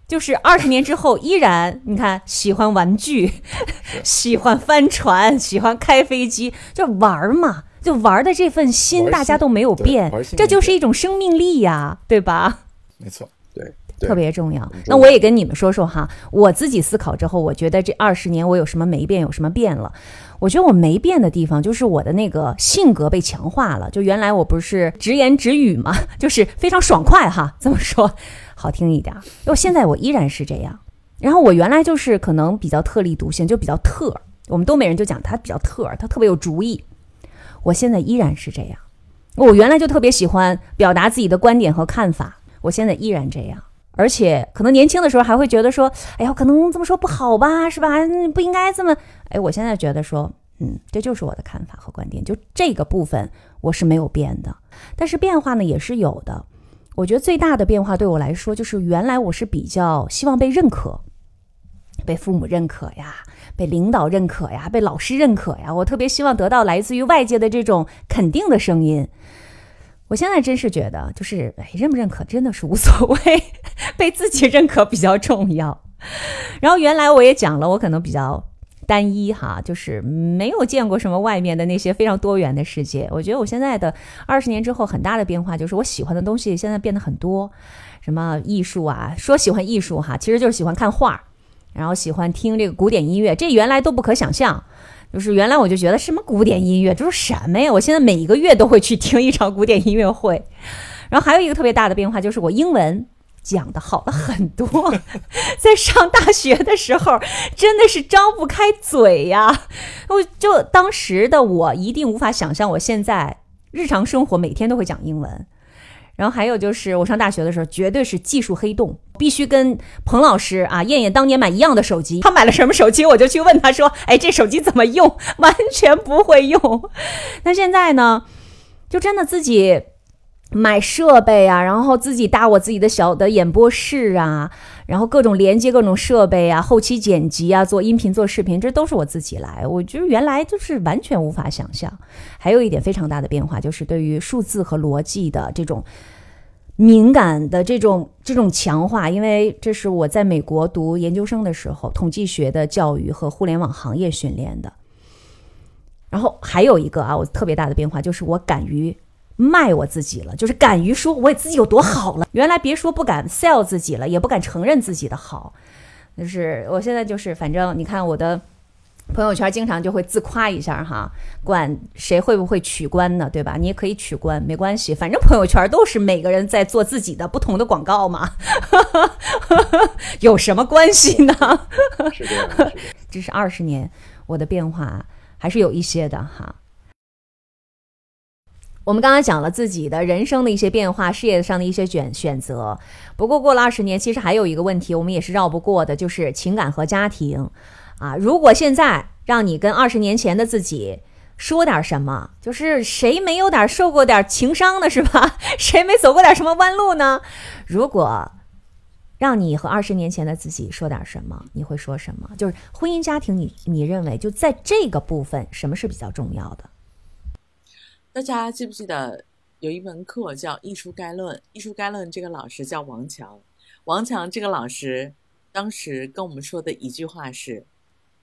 就是二十年之后依然，你看喜欢玩具，喜欢帆船，喜欢开飞机，就玩儿嘛，就玩儿的这份心，大家都没有变这就是一种生命力呀，对吧？没错，对对特别重要。那我也跟你们说说哈，我自己思考之后，我觉得这二十年我有什么没变，有什么变了。我觉得我没变的地方就是我的那个性格被强化了。就原来我不是直言直语嘛，就是非常爽快哈，这么说好听一点儿。因为现在我依然是这样。然后我原来就是可能比较特立独行，就比较特。我们东北人就讲他比较特，他特别有主意。我现在依然是这样。我原来就特别喜欢表达自己的观点和看法，我现在依然这样。而且可能年轻的时候还会觉得说，哎呀，可能这么说不好吧，是吧？不应该这么。哎，我现在觉得说，嗯，这就是我的看法和观点，就这个部分我是没有变的。但是变化呢也是有的。我觉得最大的变化对我来说，就是原来我是比较希望被认可，被父母认可呀，被领导认可呀，被老师认可呀。我特别希望得到来自于外界的这种肯定的声音。我现在真是觉得，就是哎，认不认可真的是无所谓，被自己认可比较重要。然后原来我也讲了，我可能比较单一哈，就是没有见过什么外面的那些非常多元的世界。我觉得我现在的二十年之后很大的变化，就是我喜欢的东西现在变得很多，什么艺术啊，说喜欢艺术哈，其实就是喜欢看画，然后喜欢听这个古典音乐，这原来都不可想象。就是原来我就觉得什么古典音乐，这是什么呀？我现在每一个月都会去听一场古典音乐会。然后还有一个特别大的变化，就是我英文讲的好了很多。在上大学的时候，真的是张不开嘴呀。我就当时的我一定无法想象，我现在日常生活每天都会讲英文。然后还有就是，我上大学的时候绝对是技术黑洞，必须跟彭老师啊、燕燕当年买一样的手机。他买了什么手机，我就去问他说：“哎，这手机怎么用？” 完全不会用。那现在呢，就真的自己买设备啊，然后自己搭我自己的小的演播室啊，然后各种连接各种设备啊，后期剪辑啊，做音频、做视频，这都是我自己来。我觉得原来就是完全无法想象。还有一点非常大的变化，就是对于数字和逻辑的这种敏感的这种这种强化，因为这是我在美国读研究生的时候，统计学的教育和互联网行业训练的。然后还有一个啊，我特别大的变化就是我敢于卖我自己了，就是敢于说我自己有多好了。原来别说不敢 sell 自己了，也不敢承认自己的好。就是我现在就是，反正你看我的朋友圈经常就会自夸一下哈，管谁会不会取关呢，对吧？你也可以取关，没关系，反正朋友圈都是每个人在做自己的不同的广告嘛，有什么关系呢？是这样。这是二十年我的变化还是有一些的哈。我们刚刚讲了自己的人生的一些变化，事业上的一些选选择。不过过了二十年，其实还有一个问题，我们也是绕不过的，就是情感和家庭。啊，如果现在让你跟二十年前的自己说点什么，就是谁没有点受过点情伤呢，是吧？谁没走过点什么弯路呢？如果让你和二十年前的自己说点什么，你会说什么？就是婚姻家庭，你你认为就在这个部分，什么是比较重要的？大家记不记得有一门课叫《艺术概论》？《艺术概论》这个老师叫王强，王强这个老师当时跟我们说的一句话是：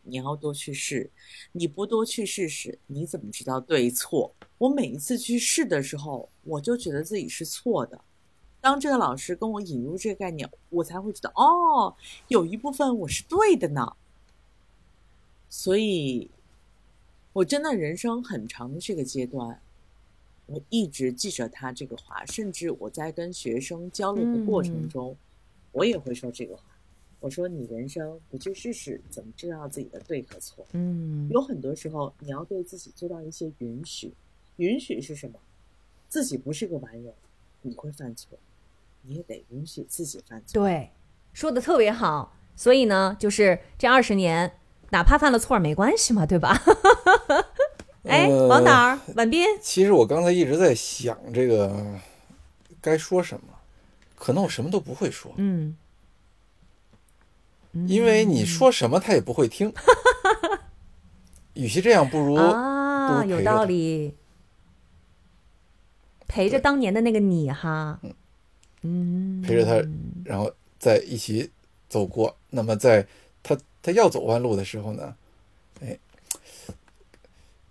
你要多去试，你不多去试试，你怎么知道对错？我每一次去试的时候，我就觉得自己是错的。当这个老师跟我引入这个概念，我才会觉得哦，有一部分我是对的呢。所以，我真的人生很长的这个阶段，我一直记着他这个话，甚至我在跟学生交流的过程中，我也会说这个话。我说：“你人生不去试试，怎么知道自己的对和错？”嗯，有很多时候，你要对自己做到一些允许。允许是什么？自己不是个完人，你会犯错。你也得允许自己犯错。对，说的特别好。所以呢，就是这二十年，哪怕犯了错没关系嘛，对吧？哎，呃王导儿、婉斌，其实我刚才一直在想这个该说什么，可能我什么都不会说，嗯，因为你说什么他也不会听。与其这样，不如啊，有道理，陪着当年的那个你哈，嗯，陪着他，然后在一起走过。那么在他他要走弯路的时候呢，哎，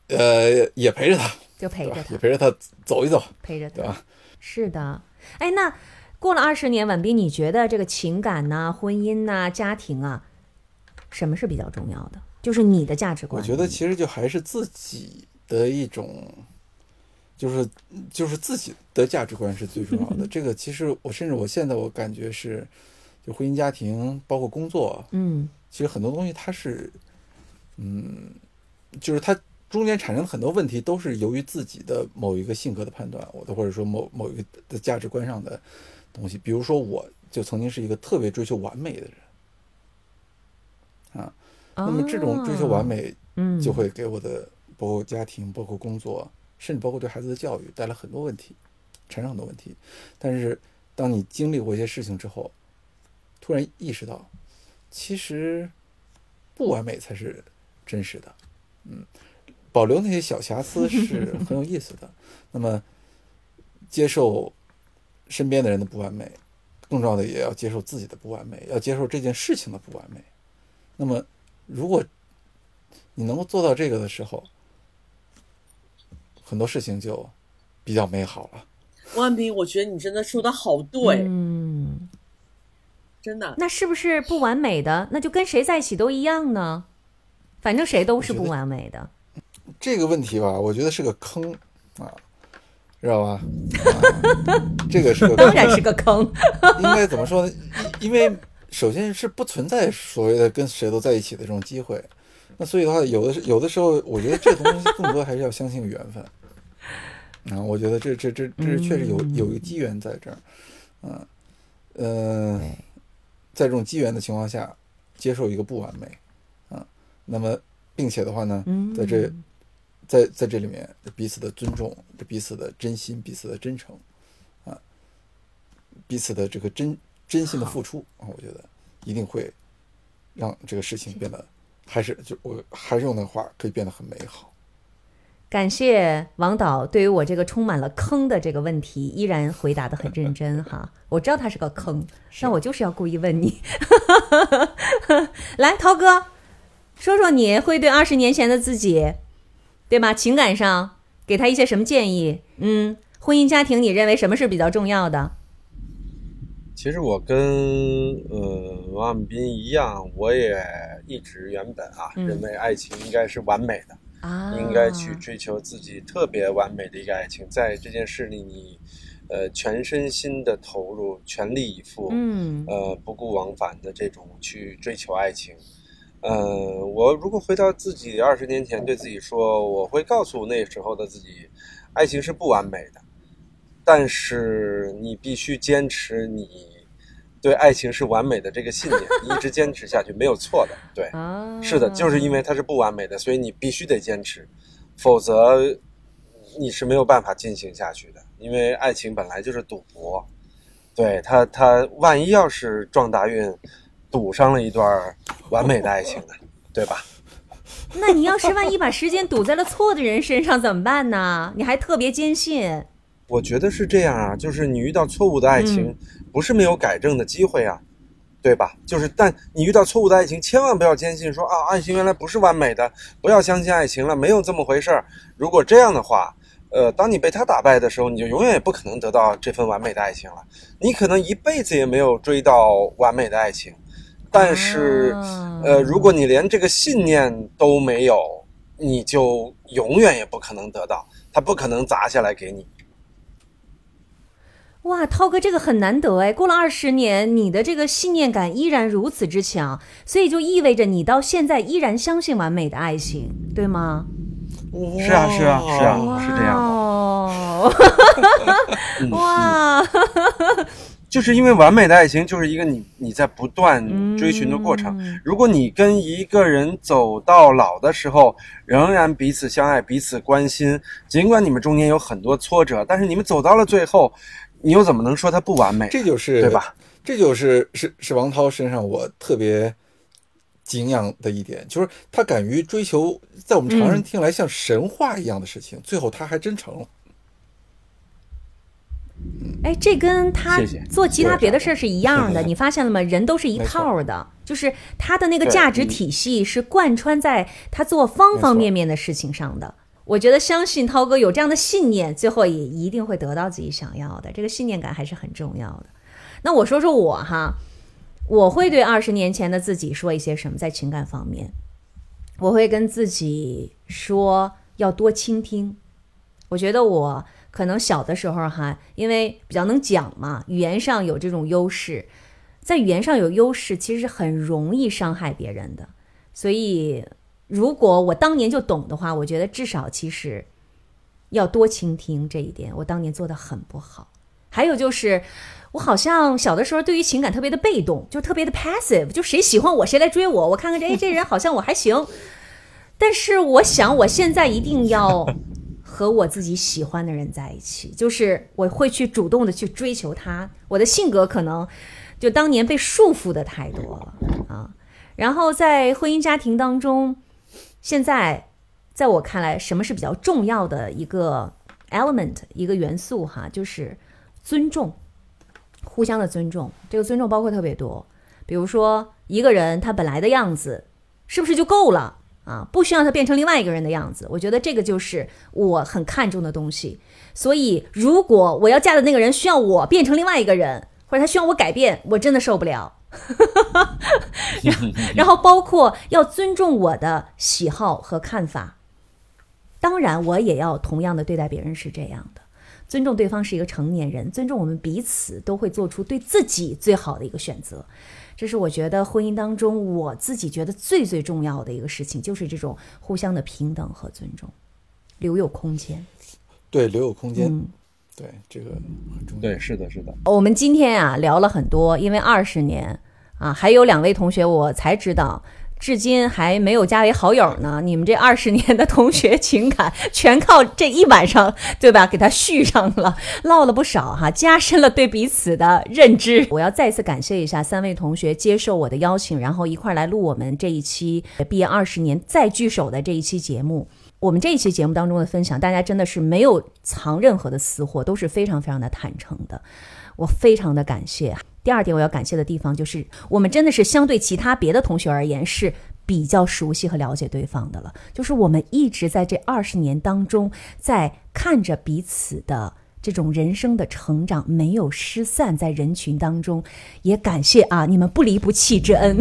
呃，也陪着他，就陪着？他，也陪着他走一走，陪着他，对吧？是的。哎，那过了二十年，婉斌，你觉得这个情感呐、婚姻呐、家庭啊，什么是比较重要的？就是你的价值观。我觉得其实就还是自己的一种，就是就是自己的价值观是最重要的。这个其实我甚至我现在我感觉是，就婚姻家庭包括工作，嗯其实很多东西它是，嗯，就是它中间产生的很多问题都是由于自己的某一个性格的判断，我的或者说某某一个的价值观上的东西。比如说，我就曾经是一个特别追求完美的人。啊，那么这种追求完，美，嗯，就会给我的包括家庭、包括工作，甚至包括对孩子的教育带来很多问题，产生很多问题。但是当你经历过一些事情之后，突然意识到，其实不完美才是真实的。嗯，保留那些小瑕疵 是很有意思的。那么接受身边的人的不完美，更重要的也要接受自己的不完美，要接受这件事情的不完美。那么，如果你能够做到这个的时候，很多事情就比较美好了。万斌，我觉得你真的说的好对，嗯，真的。那是不是不完美的？那就跟谁在一起都一样呢？反正谁都是不完美的。这个问题吧，我觉得是个坑啊，知道吧？啊、这个是个坑，当然是个坑。应该怎么说呢？因因为首先是不存在所谓的跟谁都在一起的这种机会，那所以的话，有的是有的时候，我觉得这东西更多还是要相信缘分。啊，我觉得这这这这确实有有一个机缘在这儿，嗯呃，在这种机缘的情况下，接受一个不完美，啊，那么并且的话呢，嗯在这在在这里面彼此的尊重，彼此的真心，彼此的真诚，啊，彼此的这个真真心的付出啊，我觉得一定会让这个事情变得还是就我还是用那话，可以变得很美好。感谢王导对于我这个充满了坑的这个问题，依然回答的很认真哈。我知道它是个坑，但我就是要故意问你。来，涛哥，说说你会对二十年前的自己，对吧？情感上给他一些什么建议？嗯，婚姻家庭，你认为什么是比较重要的？其实我跟呃王岸斌一样，我也一直原本啊、嗯认为爱情应该是完美的，啊，应该去追求自己特别完美的一个爱情，在这件事里你呃全身心的投入，全力以赴，嗯呃不顾往返的这种去追求爱情。呃，我如果回到自己二十年前对自己说，我会告诉那时候的自己，爱情是不完美的，但是你必须坚持你对爱情是完美的这个信念，你一直坚持下去没有错的。对，啊，是的，就是因为它是不完美的，所以你必须得坚持，否则你是没有办法进行下去的。因为爱情本来就是赌博，对他，他万一要是撞大运，赌上了一段完美的爱情呢，对吧？那你要是万一把时间赌在了错的人身上怎么办呢？你还特别坚信，我觉得是这样啊，就是你遇到错误的爱情，不是没有改正的机会啊，对吧？就是，但你遇到错误的爱情，千万不要坚信说啊，爱情原来不是完美的，不要相信爱情了，没有这么回事儿。如果这样的话，呃，当你被他打败的时候，你就永远也不可能得到这份完美的爱情了。你可能一辈子也没有追到完美的爱情。但是，啊呃，如果你连这个信念都没有，你就永远也不可能得到，他不可能砸下来给你。哇，涛哥这个很难得哎，过了二十年，你的这个信念感依然如此之强，所以就意味着你到现在依然相信完美的爱情，对吗？是啊是啊是啊是这样的。哇，就是因为完美的爱情就是一个你你在不断追寻的过程。嗯如果你跟一个人走到老的时候，仍然彼此相爱、彼此关心，尽管你们中间有很多挫折，但是你们走到了最后，你又怎么能说它不完美？这就是对吧？这就是是是王涛身上我特别敬仰的一点，就是他敢于追求在我们常人听来像神话一样的事情，最后他还真成了。哎，这跟他做其他别的事儿是一样的，你发现了吗？人都是一套的，就是他的那个价值嗯体系是贯穿在他做方方面面的事情上的。我觉得相信涛哥有这样的信念，最后也一定会得到自己想要的。这个信念感还是很重要的。那我说说我哈，我会对二十年前的自己说一些什么？在情感方面，我会跟自己说要多倾听。我觉得我可能小的时候哈，因为比较能讲嘛，语言上有这种优势，在语言上有优势，其实很容易伤害别人的。所以，如果我当年就懂的话，我觉得至少其实要多倾听这一点，我当年做的很不好。还有就是，我好像小的时候对于情感特别的被动，就特别的 passive，就谁喜欢我谁来追我，我看看这哎这人好像我还行。但是我想我现在一定要和我自己喜欢的人在一起，就是我会去主动的去追求他。我的性格可能就当年被束缚的太多了啊。然后在婚姻家庭当中，现在在我看来，什么是比较重要的一个 element 一个元素哈，就是尊重，互相的尊重。这个尊重包括特别多，比如说一个人他本来的样子是不是就够了？啊，不需要他变成另外一个人的样子，我觉得这个就是我很看重的东西。所以，如果我要嫁的那个人需要我变成另外一个人，或者他需要我改变，我真的受不了。然后，然后包括要尊重我的喜好和看法，当然我也要同样的对待别人是这样的，尊重对方是一个成年人，尊重我们彼此都会做出对自己最好的一个选择。这是我觉得婚姻当中我自己觉得最最重要的一个事情，就是这种互相的平等和尊重，留有空间。对，留有空间，嗯，对这个很重要。对，是的，是的。我们今天啊聊了很多，因为二十年啊，还有两位同学我才知道，至今还没有加为好友呢。你们这二十年的同学情感，全靠这一晚上，对吧？给他续上了，唠了不少哈，加深了对彼此的认知。我要再次感谢一下三位同学接受我的邀请，然后一块儿来录我们这一期毕业二十年再聚首的这一期节目。我们这一期节目当中的分享，大家真的是没有藏任何的私货，都是非常非常的坦诚的，我非常的感谢。第二点我要感谢的地方就是，我们真的是相对其他别的同学而言是比较熟悉和了解对方的了，就是我们一直在这二十年当中，在看着彼此的。这种人生的成长没有失散在人群当中，也感谢啊你们不离不弃之恩。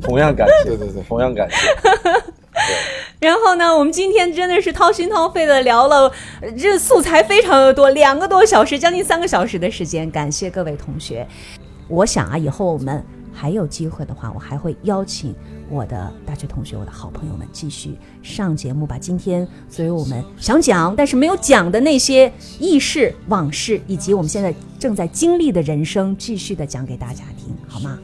同样感谢，对对同样感谢。然后呢，我们今天真的是掏心掏肺的聊了，这素材非常的多，两个多小时，将近三个小时的时间。感谢各位同学，我想啊，以后我们还有机会的话，我还会邀请我的大学同学、我的好朋友们继续上节目，把今天所有我们想讲但是没有讲的那些轶事、往事，以及我们现在正在经历的人生，继续的讲给大家听，好吗？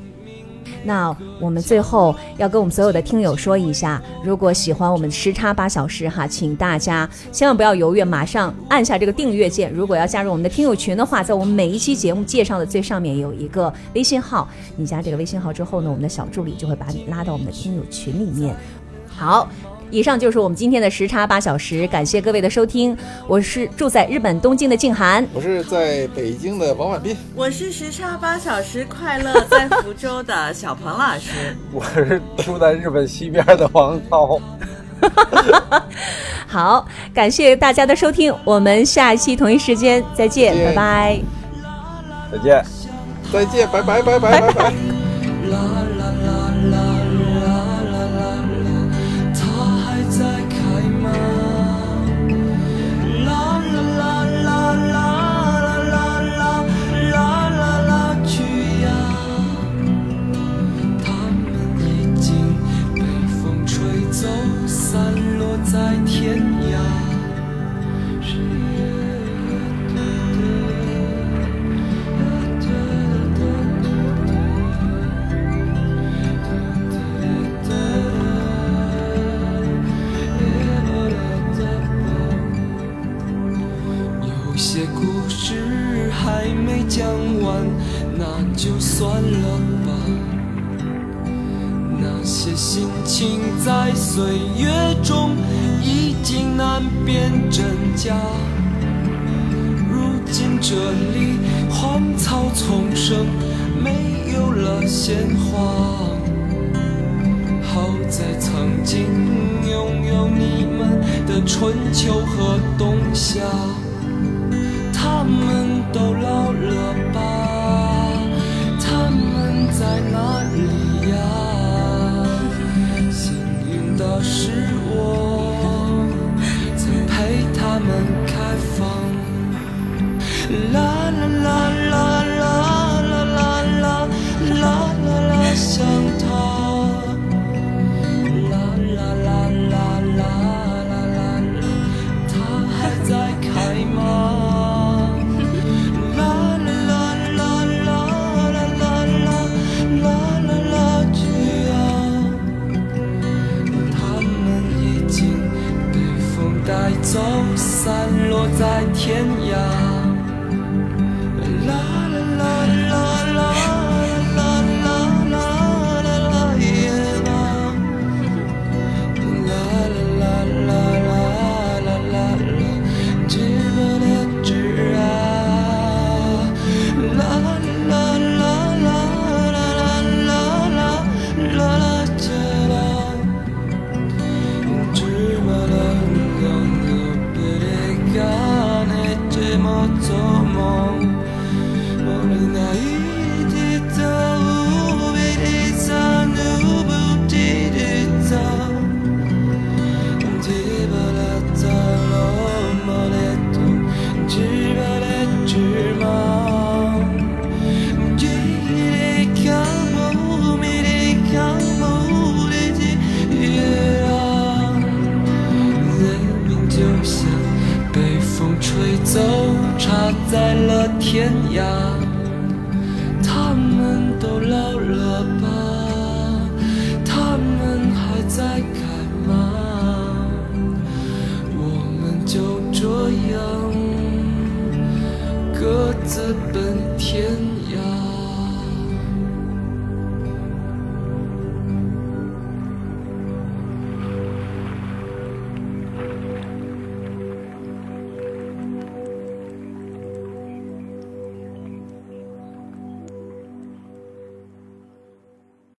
那我们最后要跟我们所有的听友说一下，如果喜欢我们时差八小时哈，请大家千万不要犹豫，马上按下这个订阅键。如果要加入我们的听友群的话，在我们每一期节目介绍的最上面有一个微信号，你加这个微信号之后呢，我们的小助理就会把你拉到我们的听友群里面。好。以上就是我们今天的时差八小时，感谢各位的收听。我是住在日本东京的静涵，我是在北京的王婉斌，我是时差八小时快乐在福州的小彭老师，我是住在日本西边的王涛。好，感谢大家的收听，我们下一期同一时间再见，拜拜。再见，再见，拜拜拜拜拜拜。没有了鲜花，好在曾经拥有你们的春秋和冬夏。